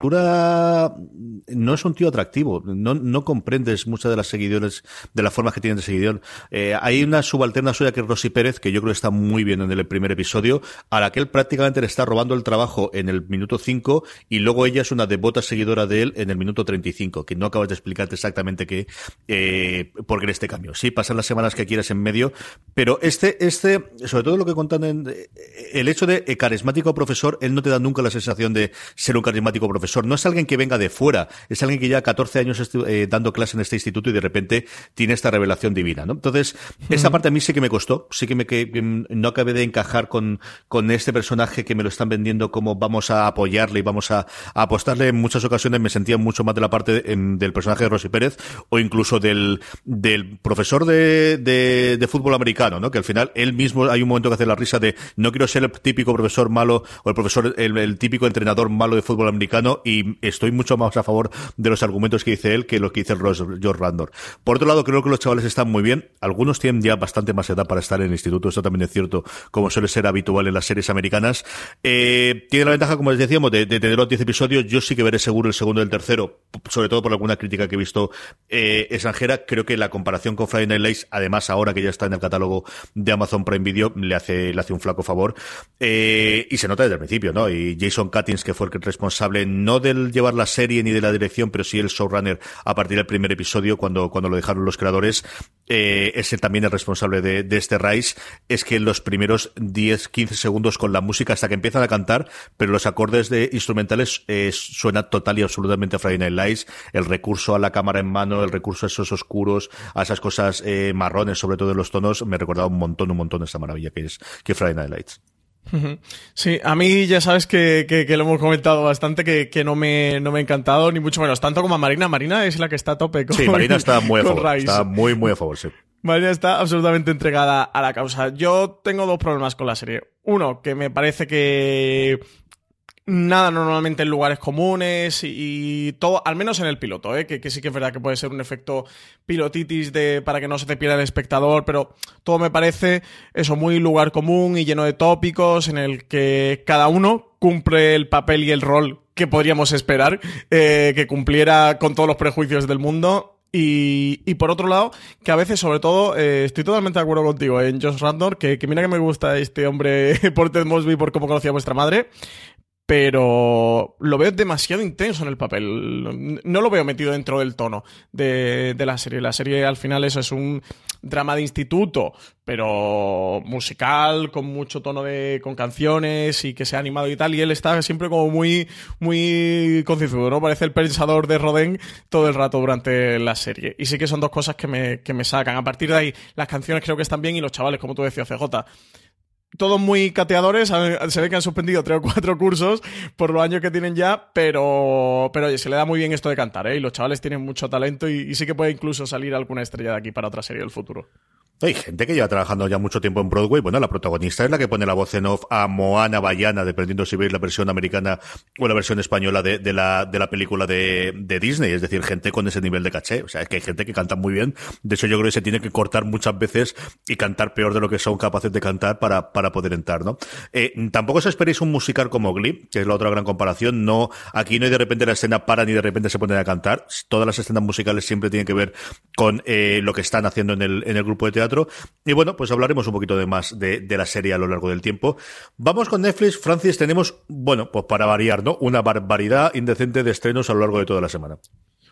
no es un tío atractivo, no, no comprendes muchas de las seguidores, de las formas que tienen de seguidor. Eh, hay una subalterna suya que es Rosy Pérez, que yo creo que está muy bien en el primer episodio, a la que él prácticamente le está robando el trabajo en el minuto 5 y luego ella es una devota seguidora de él en el minuto 35, que no acabas de explicarte exactamente qué, eh, por qué en este cambio. Sí, pasan las semanas que quieras en medio, pero este, este, sobre todo lo que contan en, el hecho de carismático profesor, él no te da nunca la sensación de ser un carismático profesor no es alguien que venga de fuera, es alguien que lleva 14 años eh, dando clase en este instituto y de repente tiene esta revelación divina, ¿no? Entonces, esa parte a mí sí que me costó, sí que me que, no acabé de encajar con, con este personaje que me lo están vendiendo como vamos a apoyarle y vamos a, apostarle en muchas ocasiones me sentía mucho más de la parte del personaje de Rosy Pérez o incluso del, del profesor de, de, fútbol americano, ¿no? Que al final él mismo hay un momento que hace la risa de no quiero ser el típico profesor malo o el profesor, el, el típico entrenador malo de fútbol americano y estoy mucho más a favor de los argumentos que dice él que lo que dice George Randor. Por otro lado, creo que los chavales están muy bien. Algunos tienen ya bastante más edad para estar en el instituto, esto también es cierto, como suele ser habitual en las series americanas. Eh, tiene la ventaja, como les decíamos, de, tener los 10 episodios. Yo sí que veré seguro el segundo y el tercero, sobre todo por alguna crítica que he visto eh, extranjera. Creo que la comparación con Friday Night Lights, además ahora que ya está en el catálogo de Amazon Prime Video, le hace, le hace un flaco favor. Eh, y se nota desde el principio, ¿no? Y Jason Cuttings, que fue el responsable, no del llevar la serie ni de la dirección, pero sí el showrunner a partir del primer episodio, cuando, cuando lo dejaron los creadores, eh, es el, también el responsable de, este Rise, es que los primeros 10, 15 segundos con la música hasta que empiezan a cantar, pero los acordes de instrumentales eh, suena total y absolutamente a Friday Night Lights, el recurso a la cámara en mano, el recurso a esos oscuros, a esas cosas eh, marrones, sobre todo en los tonos, me recordaba un montón, un montón esta maravilla que es que Friday Night Lights. Sí, a mí ya sabes que, que, lo hemos comentado bastante, que, que, no, me, no me ha encantado, ni mucho menos, tanto como a Marina. Marina es la que está a tope con Sí, Marina está muy a favor, está muy, muy a favor, sí. Marina está absolutamente entregada a la causa. Yo tengo dos problemas con la serie. Uno, que me parece que nada normalmente en lugares comunes y, todo, al menos en el piloto, ¿eh? que, sí que es verdad que puede ser un efecto pilotitis de, para que no se te pierda el espectador, pero todo me parece eso muy lugar común y lleno de tópicos en el que cada uno cumple el papel y el rol que podríamos esperar eh, que cumpliera con todos los prejuicios del mundo y, y, por otro lado, que a veces, sobre todo, eh, estoy totalmente de acuerdo contigo en Josh Randor, que, que, mira que me gusta este hombre por Ted Mosby, por cómo conocía a vuestra madre, pero lo veo demasiado intenso en el papel. No lo veo metido dentro del tono de, la serie. La serie al final es un drama de instituto, pero musical, con mucho tono de. con canciones y que sea animado y tal. Y él está siempre como muy, muy concienzudo, ¿no? Parece el pensador de Rodin todo el rato durante la serie. Y sí que son dos cosas que me, que me sacan. A partir de ahí, las canciones creo que están bien y los chavales, como tú decías, CJ todos muy cateadores, se ve que han suspendido tres o cuatro cursos por los años que tienen ya, pero, pero oye, se le da muy bien esto de cantar, ¿eh? Y los chavales tienen mucho talento y, y sí que puede incluso salir alguna estrella de aquí para otra serie del futuro. Hay gente que lleva trabajando ya mucho tiempo en Broadway. Bueno, la protagonista es la que pone la voz en off a Moana Bayana, dependiendo si veis la versión americana o la versión española de, la, de la película de, de, Disney. Es decir, gente con ese nivel de caché. O sea, es que hay gente que canta muy bien. De hecho, yo creo que se tiene que cortar muchas veces y cantar peor de lo que son capaces de cantar para, para poder entrar, ¿no? Eh, tampoco os esperéis un musical como Glee, que es la otra gran comparación. No, aquí no hay de repente la escena para ni de repente se ponen a cantar. Todas las escenas musicales siempre tienen que ver con eh, lo que están haciendo en el, en el grupo de teatro. Y bueno, pues hablaremos un poquito de más de, la serie a lo largo del tiempo. Vamos con Netflix. Francis, tenemos, bueno, pues para variar, ¿no? Una barbaridad indecente de estrenos a lo largo de toda la semana.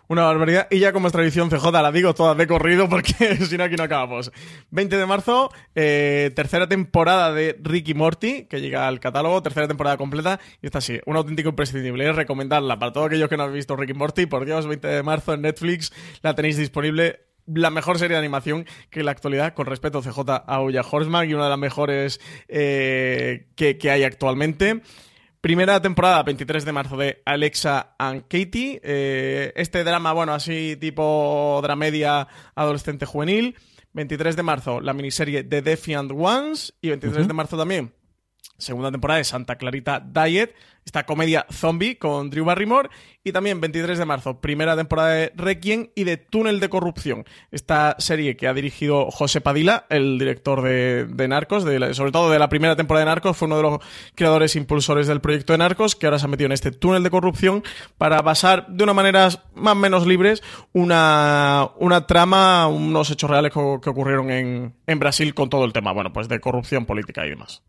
Una barbaridad. Y ya como es tradición CJ, la digo toda de corrido porque si no aquí no acabamos. 20 de marzo, eh, tercera temporada de Ricky Morty, que llega al catálogo, tercera temporada completa. Y está así, un auténtico imprescindible. Es recomendarla para todos aquellos que no han visto Ricky Morty. Por Dios, 20 de marzo en Netflix, la tenéis disponible la mejor serie de animación que en la actualidad, con respeto CJ a Oya Horseman y una de las mejores eh, que, que, hay actualmente. Primera temporada, 23 de marzo, de Alexa and Katie. Eh, este drama, bueno, así tipo dramedia adolescente juvenil. 23 de marzo, la miniserie The Defiant Ones. Y 23 uh -huh. de marzo también, segunda temporada de Santa Clarita Diet, esta comedia zombie con Drew Barrymore, y también 23 de marzo, primera temporada de Requiem y de Túnel de Corrupción, esta serie que ha dirigido José Padilla, el director de, Narcos, sobre todo de la primera temporada de Narcos, fue uno de los creadores e impulsores del proyecto de Narcos, que ahora se ha metido en este túnel de corrupción para basar de una manera más o menos libres una, una trama, unos hechos reales que, que ocurrieron en, en Brasil con todo el tema, bueno, pues de corrupción política y demás.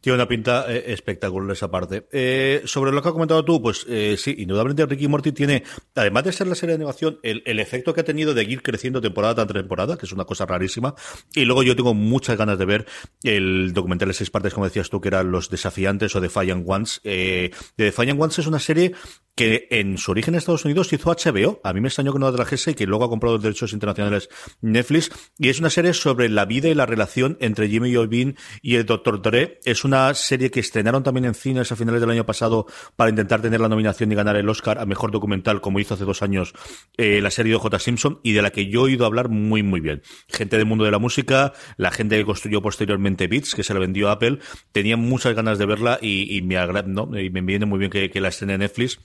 Tiene una pinta eh, espectacular esa parte. Eh, sobre lo que has comentado tú, pues eh, sí, indudablemente Ricky Morty tiene, además de ser la serie de animación, el, el, efecto que ha tenido de ir creciendo temporada tras temporada, que es una cosa rarísima. Y luego yo tengo muchas ganas de ver el documental de seis partes, como decías tú, que eran Los Desafiantes o Defiant Ones. Eh, The Defiant Ones es una serie que en su origen en Estados Unidos hizo HBO. A mí me extrañó que no la trajese y que luego ha comprado los derechos internacionales Netflix. Y es una serie sobre la vida y la relación entre Jimmy Iovine y el Dr. Dre. Es una serie que estrenaron también en cines a finales del año pasado para intentar tener la nominación y ganar el Oscar a Mejor Documental, como hizo hace dos años eh, la serie de J. Simpson, y de la que yo he oído hablar muy, muy bien. Gente del mundo de la música, la gente que construyó posteriormente Beats, que se la vendió a Apple, tenían muchas ganas de verla y, me agrada, ¿no? Y me viene muy bien que, que la estrene Netflix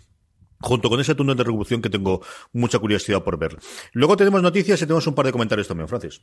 junto con ese túnel de revolución que tengo mucha curiosidad por ver. Luego tenemos noticias y tenemos un par de comentarios también, Francis.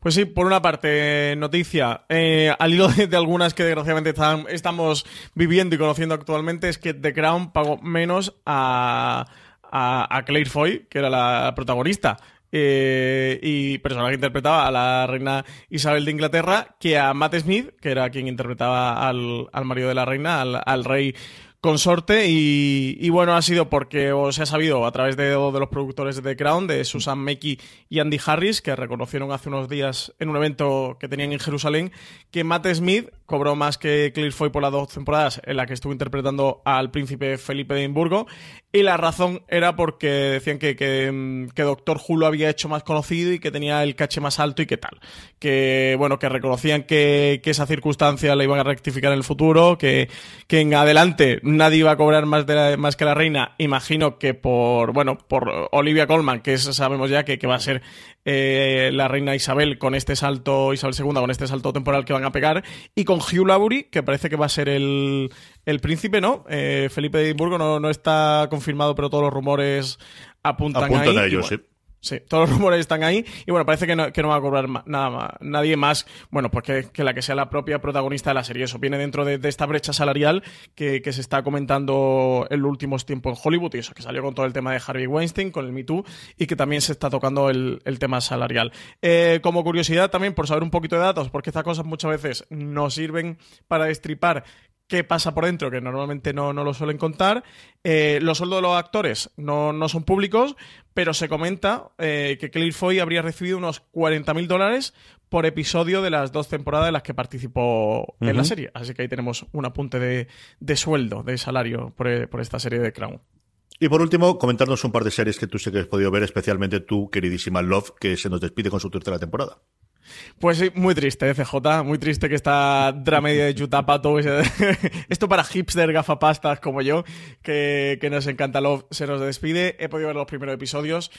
Pues sí, por una parte, noticia, eh, al hilo de, algunas que desgraciadamente estamos viviendo y conociendo actualmente, es que The Crown pagó menos a, a, Claire Foy, que era la protagonista. Eh, y persona que interpretaba a la reina Isabel de Inglaterra, que a Matt Smith, que era quien interpretaba al, al marido de la reina, al, al rey consorte y, bueno, ha sido porque o se ha sabido a través de, de los productores de The Crown, de Susan Mekey y Andy Harris, que reconocieron hace unos días en un evento que tenían en Jerusalén, que Matt Smith cobró más que Claire Foy por las dos temporadas en la que estuvo interpretando al príncipe Felipe de Edimburgo y la razón era porque decían que, que, que Doctor Who había hecho más conocido y que tenía el caché más alto y que tal. Que, bueno, que reconocían que, que esa circunstancia la iban a rectificar en el futuro, que, que en adelante nadie iba a cobrar más, de la, más que la reina. Imagino que por, bueno, por Olivia Colman, que sabemos ya que, que va a ser eh, la reina Isabel con este salto, Isabel II, con este salto temporal que van a pegar, y con Hugh Laurie, que parece que va a ser el, el príncipe, ¿no? Eh, Felipe de Edimburgo no, no está confirmado, pero todos los rumores apuntan, apuntan ahí. a ellos, bueno, sí. Sí, todos los rumores están ahí y bueno, parece que no, que no va a cobrar nada más, nadie más, bueno, pues que, que, la que sea la propia protagonista de la serie. Eso viene dentro de, de esta brecha salarial que, que, se está comentando en los últimos tiempos en Hollywood y eso, que salió con todo el tema de Harvey Weinstein, con el Me Too y que también se está tocando el, el tema salarial. Eh, como curiosidad también, por saber un poquito de datos, porque estas cosas muchas veces nos sirven para destripar qué pasa por dentro, que normalmente no, no lo suelen contar. Eh, los sueldos de los actores no, no son públicos, pero se comenta eh, que Claire Foy habría recibido unos 40.000 dólares por episodio de las dos temporadas en las que participó uh -huh. en la serie. Así que ahí tenemos un apunte de, de sueldo, de salario por, por esta serie de Crown. Y por último, comentarnos un par de series que tú sé que has podido ver, especialmente tú, queridísima Love, que se nos despide con su tercera temporada. Pues sí, muy triste, CJ, muy triste que esta dramedia de Yutapato, esto para hipster gafapastas como yo, que, que nos encanta Love, se nos despide. He podido ver los primeros episodios.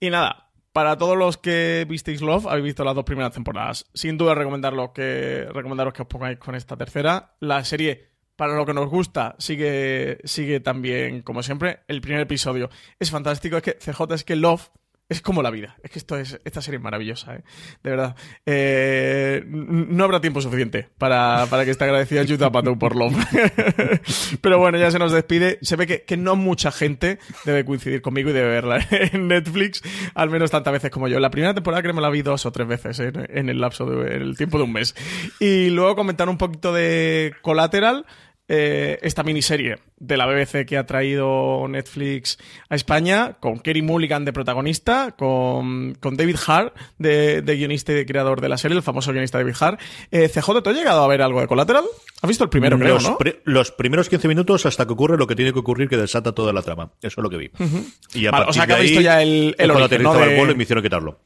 Y nada, para todos los que visteis Love, habéis visto las dos primeras temporadas. Sin duda recomendaros que, recomendaros que os pongáis con esta tercera. La serie, para lo que nos gusta, sigue, sigue también, como siempre. El primer episodio es fantástico. Es que CJ es que Love es como la vida. Es que esto es, esta serie es maravillosa, ¿eh? de verdad. Eh, no habrá tiempo suficiente para, para que esté agradecida Yuta Pato por Love. Pero bueno, ya se nos despide. Se ve que, que, no mucha gente debe coincidir conmigo y debe verla en Netflix, al menos tantas veces como yo. La primera temporada creo que me la vi dos o tres veces en, el lapso de, en el tiempo de un mes. Y luego comentar un poquito de Collateral. Eh, esta miniserie de la BBC que ha traído Netflix a España, con Kerry Mulligan de protagonista, con, con David Hart de, de, guionista y creador de la serie, el famoso guionista David Hart. Eh, CJ, ¿te ha llegado a ver algo de Collateral? ¿Has visto el primero, los creo, no? Pri los primeros 15 minutos hasta que ocurre lo que tiene que ocurrir que desata toda la trama. Eso es lo que vi. Uh -huh. Y a vale, o sea, que has visto ya el, el vuelo y me hicieron quitarlo.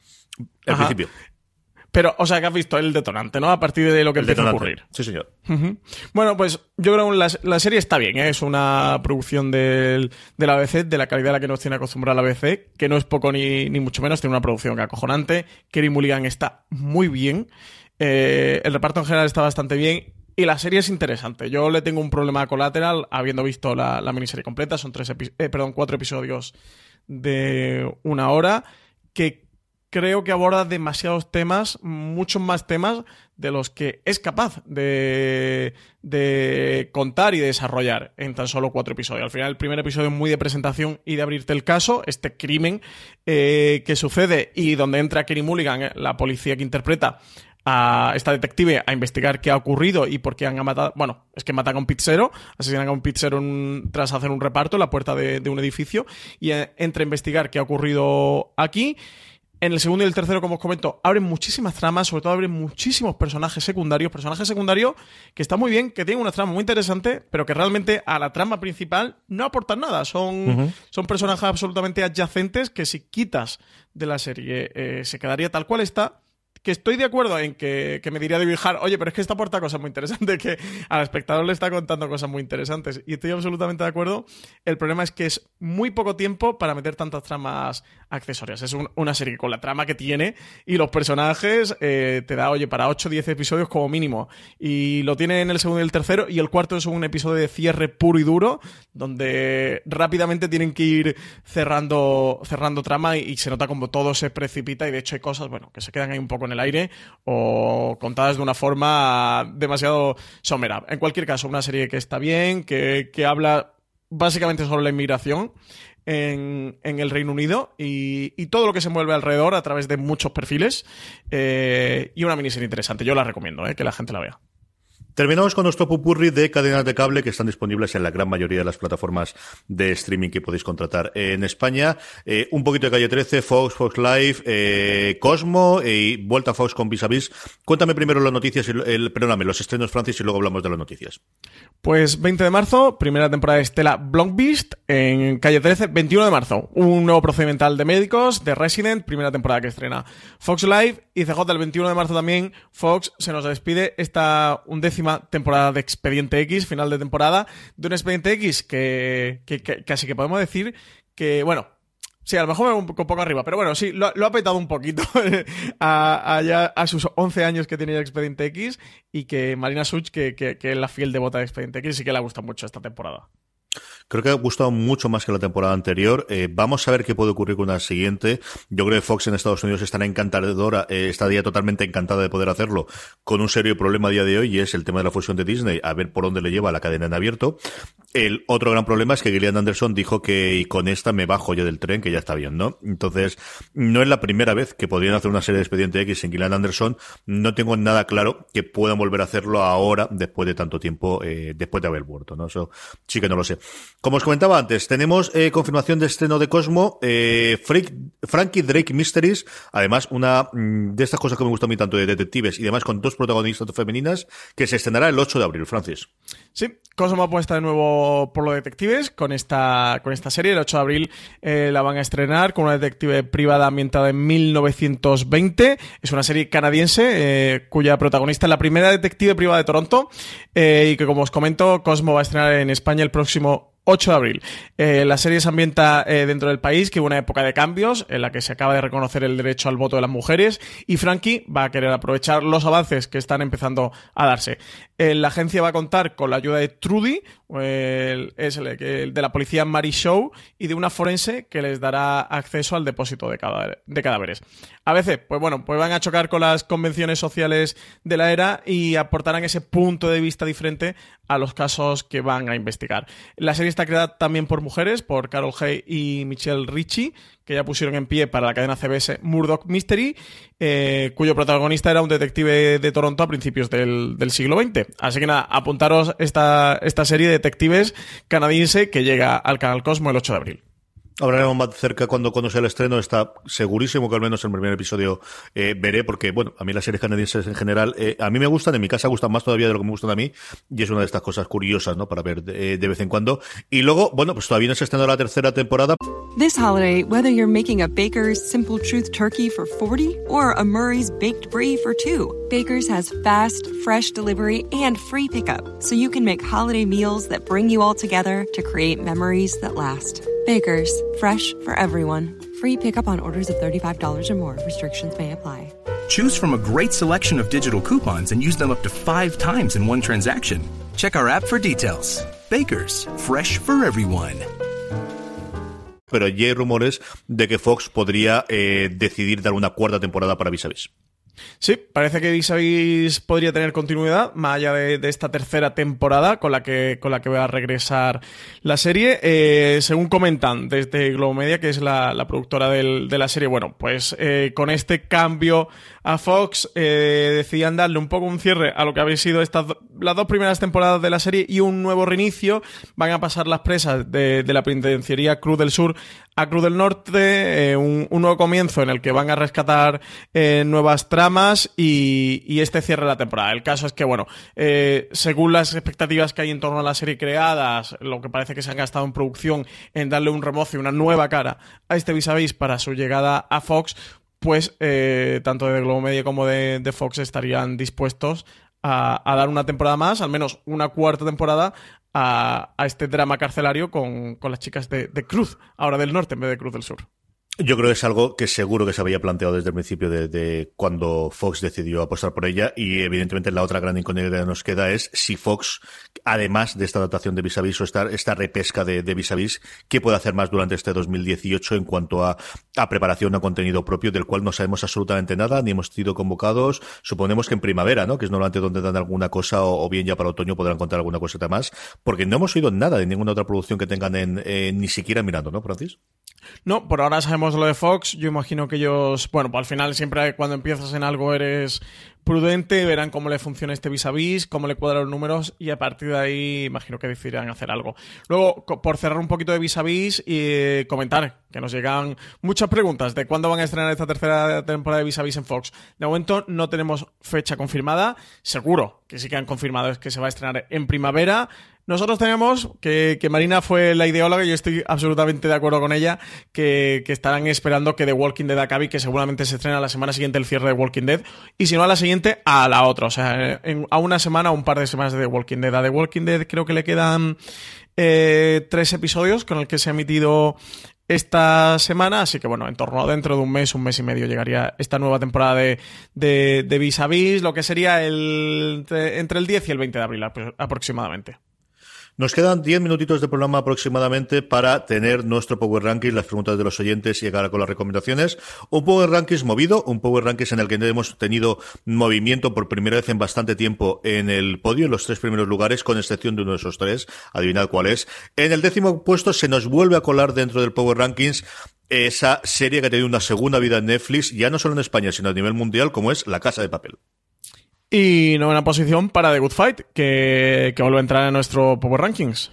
Al principio. Pero, o sea, que has visto el detonante, ¿no? A partir de lo que El empieza a ocurrir. Sí, señor. Bueno, pues yo creo que la, la serie está bien, ¿eh? es una producción del, de la BBC, de la calidad a la que nos tiene acostumbrada la BBC, que no es poco ni, ni mucho menos, tiene una producción acojonante. Kerry Mulligan está muy bien, eh, el reparto en general está bastante bien. Y la serie es interesante. Yo le tengo un problema a Collateral, habiendo visto la, la miniserie completa. Son tres eh, perdón, cuatro episodios de una hora. Que creo que aborda demasiados temas, muchos más temas de los que es capaz de, de contar y de desarrollar en tan solo cuatro episodios. Al final, el primer episodio es muy de presentación y de abrirte el caso, este crimen eh, que sucede y donde entra Kerry Mulligan, eh, la policía que interpreta a esta detective a investigar qué ha ocurrido y por qué han matado. Bueno, es que matan a un pizzero, asesinan a un pizzero en- tras hacer un reparto en la puerta de, de un edificio y eh, entra a investigar qué ha ocurrido aquí. En el segundo y el tercero, como os comento, abren muchísimas tramas, sobre todo abren muchísimos personajes secundarios, personajes secundarios que están muy bien, que tienen una trama muy interesante, pero que realmente a la trama principal no aportan nada. Son, son personajes absolutamente adyacentes que si quitas de la serie eh, se quedaría tal cual está. Que estoy de acuerdo en que, que me diría David Hart, oye, pero es que esta aporta cosas muy interesantes, que al espectador le está contando cosas muy interesantes. Y estoy absolutamente de acuerdo. El problema es que es muy poco tiempo para meter tantas tramas accesorias. Es un- una serie con la trama que tiene y los personajes eh, te da, oye, para 8 o 10 episodios como mínimo. Y lo tiene en el segundo y el tercero. Y el cuarto es un episodio de cierre puro y duro, donde rápidamente tienen que ir cerrando, cerrando trama y, y se nota como todo se precipita. Y de hecho hay cosas, bueno, que se quedan ahí un poco en el aire o contadas de una forma demasiado somera. En cualquier caso, una serie que está bien, que, que habla básicamente sobre la inmigración en, el Reino Unido y, y todo lo que se mueve alrededor a través de muchos perfiles eh, y una miniserie interesante. Yo la recomiendo, eh, que la gente la vea. Terminamos con nuestro pupurri de cadenas de cable que están disponibles en la gran mayoría de las plataformas de streaming que podéis contratar en España. Eh, un poquito de Calle 13, Fox, Fox Live, eh, Cosmo y Vuelta a Fox con Vis a Vis. Cuéntame primero las noticias, y, el, perdóname, los estrenos, Francis, y luego hablamos de las noticias. Pues 20 de marzo, primera temporada de Estela Blockbeast en calle 13. 21 de marzo, un nuevo procedimental de médicos de Resident, primera temporada que estrena Fox Live. Y CJ, el 21 de marzo también, Fox se nos despide esta undécima temporada de Expediente X, final de temporada, de un Expediente X que, casi que podemos decir que, bueno, Sí, a lo mejor un poco, poco arriba, pero bueno, sí, lo, ha petado un poquito a, a ya- a sus 11 años que tenía Expediente X y que Marina Such, que, que, que es la fiel devota de Expediente X, sí que le ha gustado mucho esta temporada. Creo que ha gustado mucho más que la temporada anterior. Eh, vamos a ver qué puede ocurrir con la siguiente. Yo creo que Fox en Estados Unidos está encantadora, eh, estaría totalmente encantada de poder hacerlo con un serio problema a día de hoy y es el tema de la fusión de Disney, a ver por dónde le lleva la cadena en abierto. El otro gran problema es que Gillian Anderson dijo que con esta me bajo yo del tren, que ya está bien, ¿no? Entonces, no es la primera vez que podrían hacer una serie de Expediente X sin Gillian Anderson. No tengo nada claro que puedan volver a hacerlo ahora, después de tanto tiempo, eh, después de haber vuelto, ¿no? Eso sí que no lo sé. Como os comentaba antes, tenemos eh, confirmación de estreno de Cosmo, eh, Frankie Drake Mysteries, además una mm, de estas cosas que me gusta a mí tanto de detectives y demás con dos protagonistas femeninas, que se estrenará el 8 de abril, Francis. Sí, Cosmo apuesta de nuevo por los detectives con esta, con esta serie. El 8 de abril eh, la van a estrenar con una detective privada ambientada en 1920. Es una serie canadiense cuya protagonista es la primera detective privada de Toronto y que, como os comento, Cosmo va a estrenar en España el próximo 8 de abril. Eh, la serie se ambienta eh, dentro del país, que hubo una época de cambios en la que se acaba de reconocer el derecho al voto de las mujeres y Frankie va a querer aprovechar los avances que están empezando a darse. Eh, la agencia va a contar con la ayuda de Trudy, de la policía Mary Show y de una forense que les dará acceso al depósito de, de cadáveres. A veces, pues bueno, pues van a chocar con las convenciones sociales de la era y aportarán ese punto de vista diferente a los casos que van a investigar. La serie está creada también por mujeres, por Carol Hay y Michelle Ritchie, que ya pusieron en pie para la cadena CBS Murdoch Mystery, eh, cuyo protagonista era un detective de Toronto a principios del, siglo XX. Así que nada, apuntaros esta, esta serie de detectives canadiense que llega al canal Cosmo el 8 de abril. Hablaremos más cerca cuando, cuando sea el estreno. Está segurísimo que al menos el primer episodio eh, veré, porque, bueno, a mí las series canadienses en general, eh, a mí me gustan, en mi casa gustan más todavía de lo que me gustan a mí, y es una de estas cosas curiosas, ¿no? Para ver de, de vez en cuando. Y luego, bueno, pues todavía no se estrenado la tercera temporada. This holiday, whether you're making a Baker's Simple Truth turkey for 40 or a Murray's Baked Brie for 2, Baker's has fast, fresh delivery and free pickup, so you can make holiday meals that bring you all together to create memories that last. Baker's, fresh for everyone. Free pickup on orders of $35 or more. Restrictions may apply. Choose from a great selection of digital coupons and use them up to five times in one transaction. Check our app for details. Baker's, fresh for everyone. Pero ya hay rumores de que Fox podría eh, decidir dar una cuarta temporada para Vis, -vis. Sí, parece que Vis podría tener continuidad, más allá de, esta tercera temporada con la que, con la que va a regresar la serie. Eh, según comentan desde Globo Media, que es la, productora de la serie, bueno, pues eh, con este cambio a Fox eh, decían darle un poco un cierre a lo que habían sido estas las dos primeras temporadas de la serie y un nuevo reinicio. Van a pasar las presas de, la penitenciaría Cruz del Sur a Cruz del Norte, un, nuevo comienzo en el que van a rescatar nuevas tramas y, este cierre de la temporada. El caso es que, bueno, según las expectativas que hay en torno a la serie creadas, lo que parece que se han gastado en producción en darle un remozo y una nueva cara a este vis a vis para su llegada a Fox, pues eh, tanto de Globo Media como de, Fox estarían dispuestos a, dar una temporada más, al menos una cuarta temporada, a, este drama carcelario con, las chicas de, de Cruz, ahora del norte en vez de Cruz del Sur. Yo creo que es algo que seguro que se había planteado desde el principio de, cuando Fox decidió apostar por ella y evidentemente la otra gran incógnita que nos queda es si Fox, además de esta adaptación de Vis a Vis o esta, esta repesca de, de Vis a Vis, ¿qué puede hacer más durante este 2018 en cuanto a, a preparación a contenido propio del cual no sabemos absolutamente nada, ni hemos sido convocados, suponemos que en primavera, ¿no? Que es normalmente donde dan alguna cosa o, bien ya para otoño podrán contar alguna cosita más, porque no hemos oído nada de ninguna otra producción que tengan en, ni siquiera mirando, ¿no, Francis? No, por ahora sabemos lo de Fox. Yo imagino que ellos, bueno, pues al final siempre cuando empiezas en algo eres prudente, verán cómo le funciona este vis a vis, cómo le cuadran los números y a partir de ahí imagino que decidirán hacer algo. Luego, por cerrar un poquito de vis a vis y eh, comentar que nos llegan muchas preguntas de cuándo van a estrenar esta tercera temporada de vis a vis en Fox. De momento no tenemos fecha confirmada, seguro que sí que han confirmado es que se va a estrenar en primavera. Nosotros tenemos que, Marina fue la ideóloga y yo estoy absolutamente de acuerdo con ella que, estarán esperando que The Walking Dead acabe que seguramente se estrena la semana siguiente el cierre de Walking Dead y si no a la siguiente a la otra, o sea, a una semana o un par de semanas de The Walking Dead. A The Walking Dead creo que le quedan eh, tres episodios con el que se ha emitido esta semana, así que bueno, en torno a dentro de un mes, un mes y medio llegaría esta nueva temporada de, de, de Vis a Vis, lo que sería el, entre el 10 y el 20 de abril aproximadamente. Nos quedan 10 minutitos de programa aproximadamente para tener nuestro Power Rankings, las preguntas de los oyentes y llegar con las recomendaciones. Un Power Rankings movido, un Power Rankings en el que hemos tenido movimiento por primera vez en bastante tiempo en el podio, en los tres primeros lugares, con excepción de uno de esos tres. Adivinad cuál es. En el décimo puesto se nos vuelve a colar dentro del Power Rankings esa serie que ha tenido una segunda vida en Netflix, ya no solo en España, sino a nivel mundial, como es La Casa de Papel. Y novena posición para The Good Fight, que, que vuelve a entrar en nuestro Power Rankings.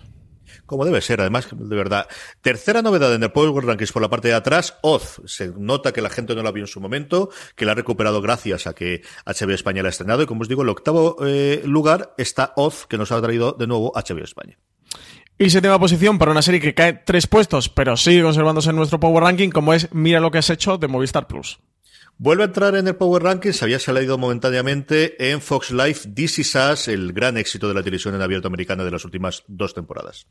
Como debe ser, además, de verdad. Tercera novedad en el Power Rankings por la parte de atrás, Oz. Se nota que la gente no la vio en su momento, que la ha recuperado gracias a que HBO España la ha estrenado. Y como os digo, en el octavo eh, lugar está Oz, que nos ha traído de nuevo HBO España. Y séptima posición para una serie que cae tres puestos, pero sigue conservándose en nuestro Power Ranking, como es Mira lo que has hecho de Movistar Plus. Vuelve a entrar en el Power Rankings, había salido momentáneamente en Fox Life This Is Us, el gran éxito de la televisión en abierto americana de las últimas dos temporadas.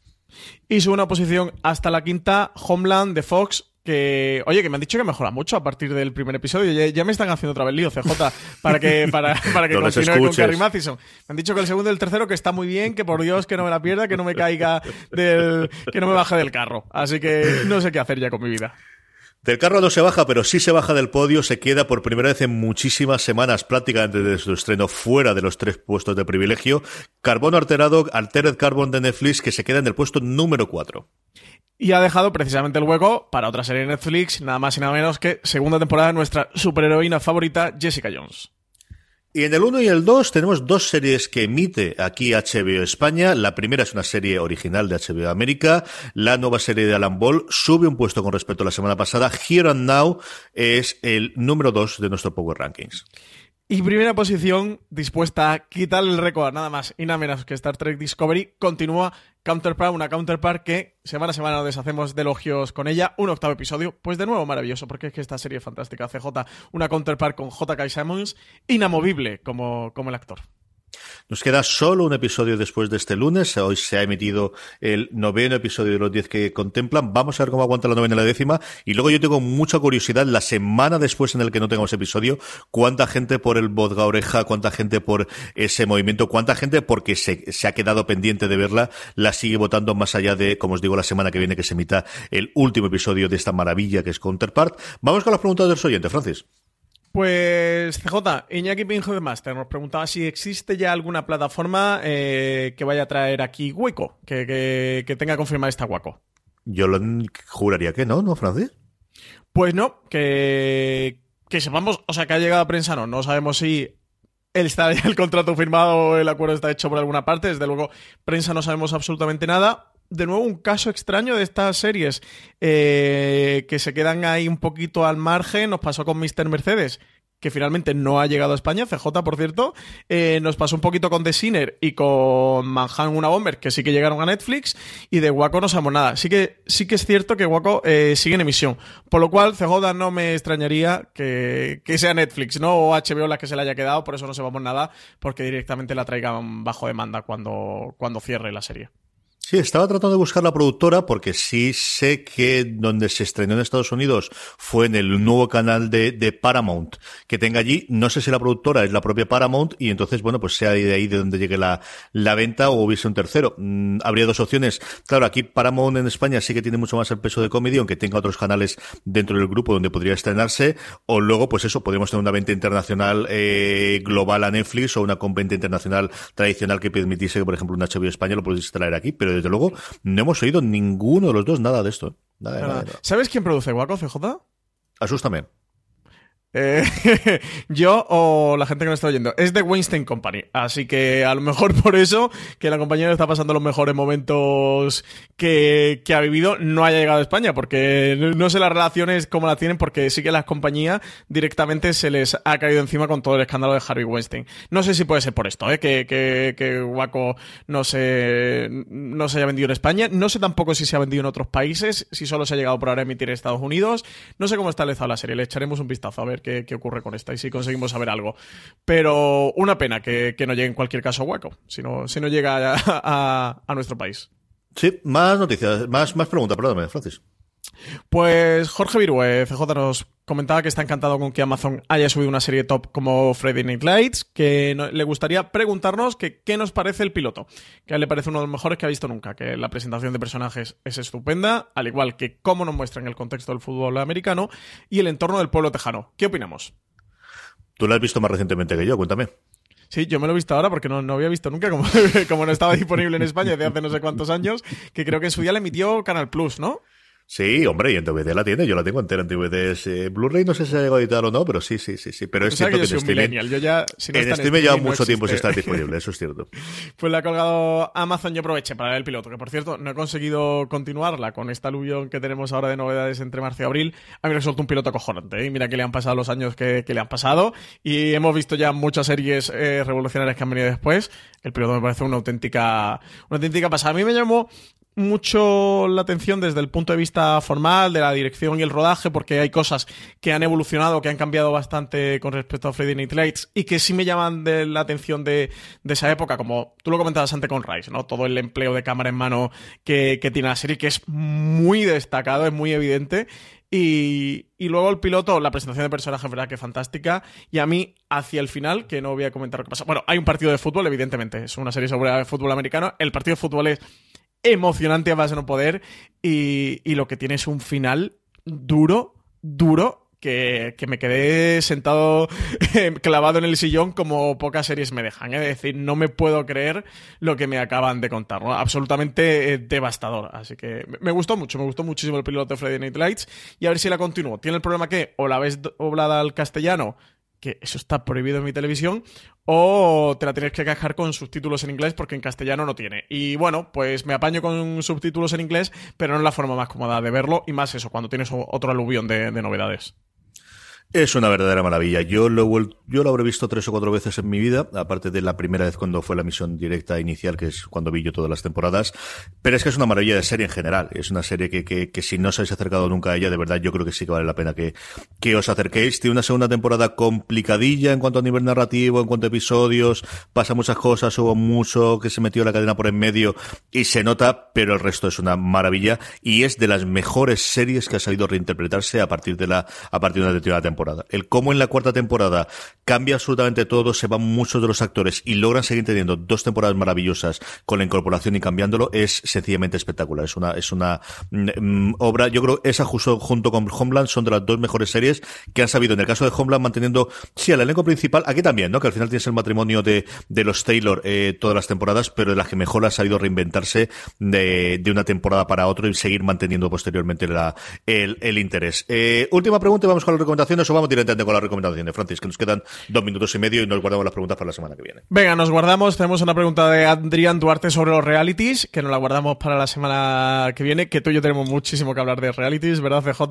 Y sube una posición hasta la quinta, Homeland de Fox, que, oye, que me han dicho que mejora mucho a partir del primer episodio. Ya, me están haciendo otra vez lío, CJ, para que, para, para que continúe con Carrie Mathison. Me han dicho que el segundo y el tercero que está muy bien, que por Dios que no me la pierda, que no me caiga del, que no me baje del carro. Así que no sé qué hacer ya con mi vida. Del carro no se baja, pero sí se baja del podio, se queda por primera vez en muchísimas semanas, prácticamente desde su estreno, fuera de los tres puestos de privilegio. Carbono alterado, Altered Carbon de Netflix, que se queda en el puesto número 4. Y ha dejado precisamente el hueco para otra serie de Netflix, nada más y nada menos que segunda temporada de nuestra superheroína favorita, Jessica Jones. Y en el 1 y el 2 tenemos dos series que emite aquí HBO España. La primera es una serie original de HBO América. La nueva serie de Alan Ball sube un puesto con respecto a la semana pasada. Here and Now es el número 2 de nuestro Power Rankings. Y primera posición, dispuesta a quitar el récord, nada más y nada menos que Star Trek Discovery, continúa Counterpart, una Counterpart que semana a semana nos deshacemos de elogios con ella. Un octavo episodio, pues de nuevo maravilloso, porque es que esta serie es fantástica. CJ, una Counterpart con J.K. Simmons, inamovible como, como el actor. Nos queda solo un episodio después de este lunes. Hoy se ha emitido el noveno episodio de los diez que contemplan. Vamos a ver cómo aguanta la novena y la décima. Y luego yo tengo mucha curiosidad, la semana después en el que no tengamos episodio, cuánta gente por el vodga oreja, cuánta gente por ese movimiento, cuánta gente porque se, ha quedado pendiente de verla, la sigue votando más allá de, como os digo, la semana que viene que se emita el último episodio de esta maravilla que es Counterpart. Vamos con las preguntas del oyente, Francis. Pues CJ, Iñaki Pinjo de Master nos preguntaba si existe ya alguna plataforma eh, que vaya a traer aquí Hueco, que, tenga confirmada esta Guaco. Yo lo juraría que no, ¿no, Francis? Pues no, que, que sepamos, o sea, que ha llegado a prensa, no, no sabemos si está el contrato firmado o el acuerdo está hecho por alguna parte, desde luego, prensa no sabemos absolutamente nada, de nuevo un caso extraño de estas series eh, que se quedan ahí un poquito al margen. Nos pasó con Mr. Mercedes, que finalmente no ha llegado a España, CJ por cierto. Eh, nos pasó un poquito con The Sinner y con Manhattan una Bomber, que sí que llegaron a Netflix. Y de Waco no sabemos nada. Sí que, sí que es cierto que Waco eh, sigue en emisión. Por lo cual, CJ no me extrañaría que, que sea Netflix, ¿no? O HBO la que se le haya quedado, por eso no sepamos nada, porque directamente la traigan bajo demanda cuando, cuando cierre la serie. Sí, estaba tratando de buscar la productora porque sí sé que donde se estrenó en Estados Unidos fue en el nuevo canal de, Paramount que tenga allí. No sé si la productora es la propia Paramount y entonces, bueno, pues sea de ahí de donde llegue la, la venta o hubiese un tercero. Mm, habría dos opciones. Claro, aquí Paramount en España sí que tiene mucho más el peso de comedia, aunque tenga otros canales dentro del grupo donde podría estrenarse. O luego, pues eso, podríamos tener una venta internacional eh, global a Netflix o una venta internacional tradicional que permitiese que, por ejemplo, un HBO España lo pudiese traer aquí. Pero desde luego no hemos oído ninguno de los dos nada de esto. ¿Sabes quién produce Guaco, CJ? Asústame. Eh, yo o la gente que nos está oyendo. Es de Weinstein Company. Así que a lo mejor por eso que la compañía está pasando los mejores momentos que, ha vivido no haya llegado a España. Porque no sé las relaciones cómo las tienen, porque sí que la compañía directamente se les ha caído encima con todo el escándalo de Harvey Weinstein. No sé si puede ser por esto, ¿eh? que, que, que Waco no se, no se haya vendido en España. No sé tampoco si se ha vendido en otros países, si solo se ha llegado por ahora a emitir en Estados Unidos. No sé cómo está establecido la serie. Le echaremos un vistazo a ver qué, ocurre con esta y si conseguimos saber algo. Pero una pena que, no llegue en cualquier caso a Waco, si no, si no llega a, nuestro país. Sí, más noticias, más, más preguntas, perdóname, Francis. Pues Jorge Virue, CJ nos comentaba que está encantado con que Amazon haya subido una serie top como Friday Night Lights, que le gustaría preguntarnos que, qué nos parece el piloto, que a él le parece uno de los mejores que ha visto nunca, que la presentación de personajes es estupenda, al igual que cómo nos muestran el contexto del fútbol americano y el entorno del pueblo tejano. ¿Qué opinamos? Tú lo has visto más recientemente que yo, cuéntame. Sí, yo me lo he visto ahora porque no, no había visto nunca, como, como no estaba disponible en España desde hace no sé cuántos años, que creo que en su día le emitió Canal Plus, ¿no? Sí, hombre, y en DVD la tiene, yo la tengo entera en DVDs. Eh, Blu-ray no sé si se ha llegado a editar o no, pero sí, sí, sí, sí. Pero es cierto que, en streaming, yo ya, si no en streaming lleva mucho tiempo sin estar disponible, eso es cierto. Pues la ha colgado Amazon, yo aproveché para ver el piloto, que por cierto no he conseguido continuarla con esta aluvión que tenemos ahora de novedades entre marzo y abril. A mí me resulta un piloto acojonante, ¿eh? mira que le han pasado los años que, le han pasado y hemos visto ya muchas series eh, revolucionarias que han venido después. El piloto me parece una auténtica, una auténtica pasada. A mí me llamó mucho la atención desde el punto de vista formal, de la dirección y el rodaje, porque hay cosas que han evolucionado, que han cambiado bastante con respecto a Friday Night Lights y que sí me llaman la atención de, esa época, como tú lo comentabas antes con Rice, ¿no? Todo el empleo de cámara en mano que, tiene la serie, que es muy destacado, es muy evidente. Y, y, luego el piloto, la presentación de personajes, verdad que fantástica. Y a mí, hacia el final, que no voy a comentar lo que pasa. Bueno, hay un partido de fútbol, evidentemente. Es una serie sobre fútbol americano. El partido de fútbol es emocionante a base de no poder y, y, lo que tiene es un final duro, duro. Que, que me quedé sentado eh, clavado en el sillón como pocas series me dejan. Es decir, no me puedo creer lo que me acaban de contar. Absolutamente eh, devastador. Así que me gustó mucho, me gustó muchísimo el piloto de Friday Night Lights. Y a ver si la continúo. Tiene el problema que o la ves doblada al castellano que eso está prohibido en mi televisión, o te la tienes que cajar con subtítulos en inglés porque en castellano no tiene. Y bueno, pues me apaño con subtítulos en inglés, pero no es la forma más cómoda de verlo, y más eso, cuando tienes otro aluvión de, de novedades. Es una verdadera maravilla. Yo lo, yo lo habré visto tres o cuatro veces en mi vida, aparte de la primera vez cuando fue la misión directa inicial, que es cuando vi yo todas las temporadas. Pero es que es una maravilla de serie en general. Es una serie que, que, que si no os habéis acercado nunca a ella, de verdad yo creo que sí que vale la pena que, que os acerquéis. Tiene una segunda temporada complicadilla en cuanto a nivel narrativo, en cuanto a episodios. Pasa muchas cosas, hubo mucho que se metió la cadena por en medio y se nota, pero el resto es una maravilla y es de las mejores series que ha salido reinterpretarse a partir de la, a partir de una determinada temporada. El cómo en la cuarta temporada cambia absolutamente todo, se van muchos de los actores y logran seguir teniendo dos temporadas maravillosas con la incorporación y cambiándolo, es sencillamente espectacular. Es una, es una mm, obra, yo creo, esa justo junto con Homeland son de las dos mejores series que han sabido, en el caso de Homeland, manteniendo, sí, el elenco principal, aquí también, ¿no? Que al final tienes el matrimonio de, de los Taylor eh, todas las temporadas, pero de las que mejor ha sabido reinventarse de, de una temporada para otra y seguir manteniendo posteriormente el, el interés. Eh, última pregunta vamos con las recomendaciones vamos directamente con la recomendación de Francis, que nos quedan dos minutos y medio y nos guardamos las preguntas para la semana que viene. Venga, nos guardamos. Tenemos una pregunta de Adrián Duarte sobre los realities, que nos la guardamos para la semana que viene, que tú y yo tenemos muchísimo que hablar de realities, ¿verdad, CJ?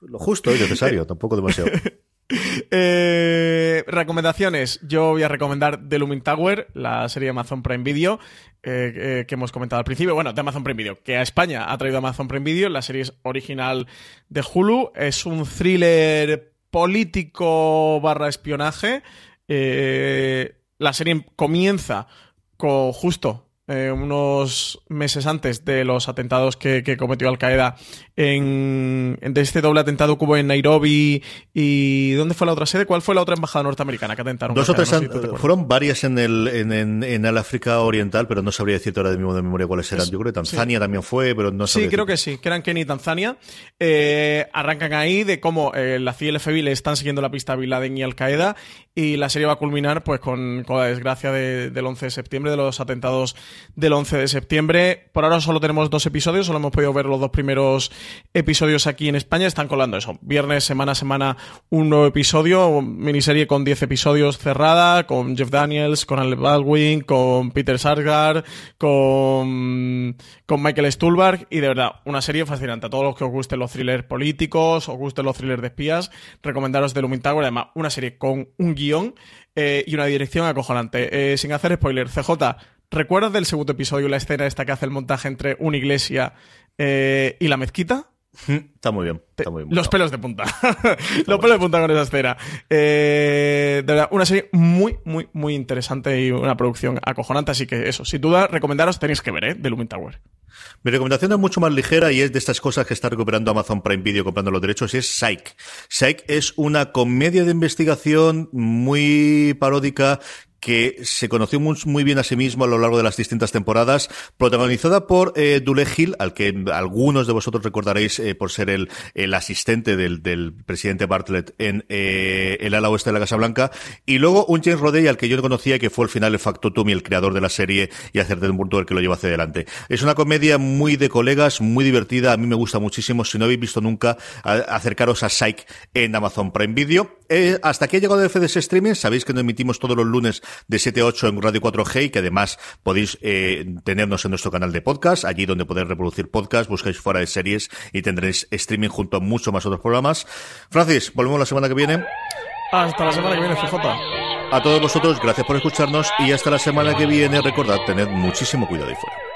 Lo justo y necesario, tampoco demasiado. Eh, recomendaciones. Yo voy a recomendar The Looming Tower, la serie de Amazon Prime Video, eh, eh, que hemos comentado al principio. Bueno, de Amazon Prime Video, que a España ha traído Amazon Prime Video. La serie original de Hulu. Es un thriller político barra espionaje. la serie comienza con justo eh, unos meses antes de los atentados que, cometió Al Qaeda en, de este doble atentado que hubo en Nairobi y ¿dónde fue la otra sede? ¿Cuál fue la otra embajada norteamericana que atentaron? Dos o tres fueron varias en el en, en, el África Oriental, pero no sabría decirte ahora de mismo de memoria cuáles eran. Yo creo que Tanzania también fue, pero no Sí, creo que sí, que eran Kenia y Tanzania. Eh, arrancan ahí de cómo eh, la CIA y el FBI le están siguiendo la pista a Bin Laden y Al Qaeda y la serie va a culminar pues con, la desgracia del 11 de septiembre de los atentados del 11 de septiembre. Por ahora solo tenemos dos episodios, solo hemos podido ver los dos primeros episodios aquí en España. Están colando eso. Viernes, semana a semana, un nuevo episodio, miniserie con 10 episodios cerrada, con Jeff Daniels, con Alec Baldwin, con Peter Sarsgaard, con, con Michael Stuhlbarg. Y de verdad, una serie fascinante. A todos los que os gusten los thrillers políticos, os gusten los thrillers de espías, recomendaros The Looming Tower. Además, una serie con un guion eh, y una dirección acojonante. Eh, sin hacer spoiler, CJ, ¿Recuerdas del segundo episodio la escena esta que hace el montaje entre una iglesia eh, y la mezquita? Está muy bien. Está muy bien Los pelos de punta. Los pelos de punta con esa escena. Eh, de verdad, una serie muy, muy, muy interesante y una producción acojonante. Así que eso, sin duda, recomendaros, tenéis que ver, ¿eh? De Lumin Tower. Mi recomendación es mucho más ligera y es de estas cosas que está recuperando Amazon Prime Video comprando los derechos y es Psych. Psych es una comedia de investigación muy paródica que se conoció muy, bien a sí mismo a lo largo de las distintas temporadas, protagonizada por eh, Dule Hill, al que algunos de vosotros recordaréis eh, por ser el, el asistente del, del, presidente Bartlett en eh, el ala oeste de la Casa Blanca, y luego un James Rodey al que yo no conocía, que fue al final el factotum y el creador de la serie y hacer del mundo el que lo lleva hacia adelante. Es una comedia muy de colegas, muy divertida, a mí me gusta muchísimo. Si no habéis visto nunca, acercaros a Psych en Amazon Prime Video. Eh, hasta aquí ha llegado el FDS Streaming, sabéis que nos emitimos todos los lunes de 7 a 8 en Radio 4G y que además podéis eh, tenernos en nuestro canal de podcast, allí donde podéis reproducir podcast, buscáis fuera de series y tendréis streaming junto a muchos más otros programas. Francis, volvemos la semana que viene. Hasta la semana que viene, CJ. A todos vosotros, gracias por escucharnos y hasta la semana que viene. Recordad, tened muchísimo cuidado ahí fuera.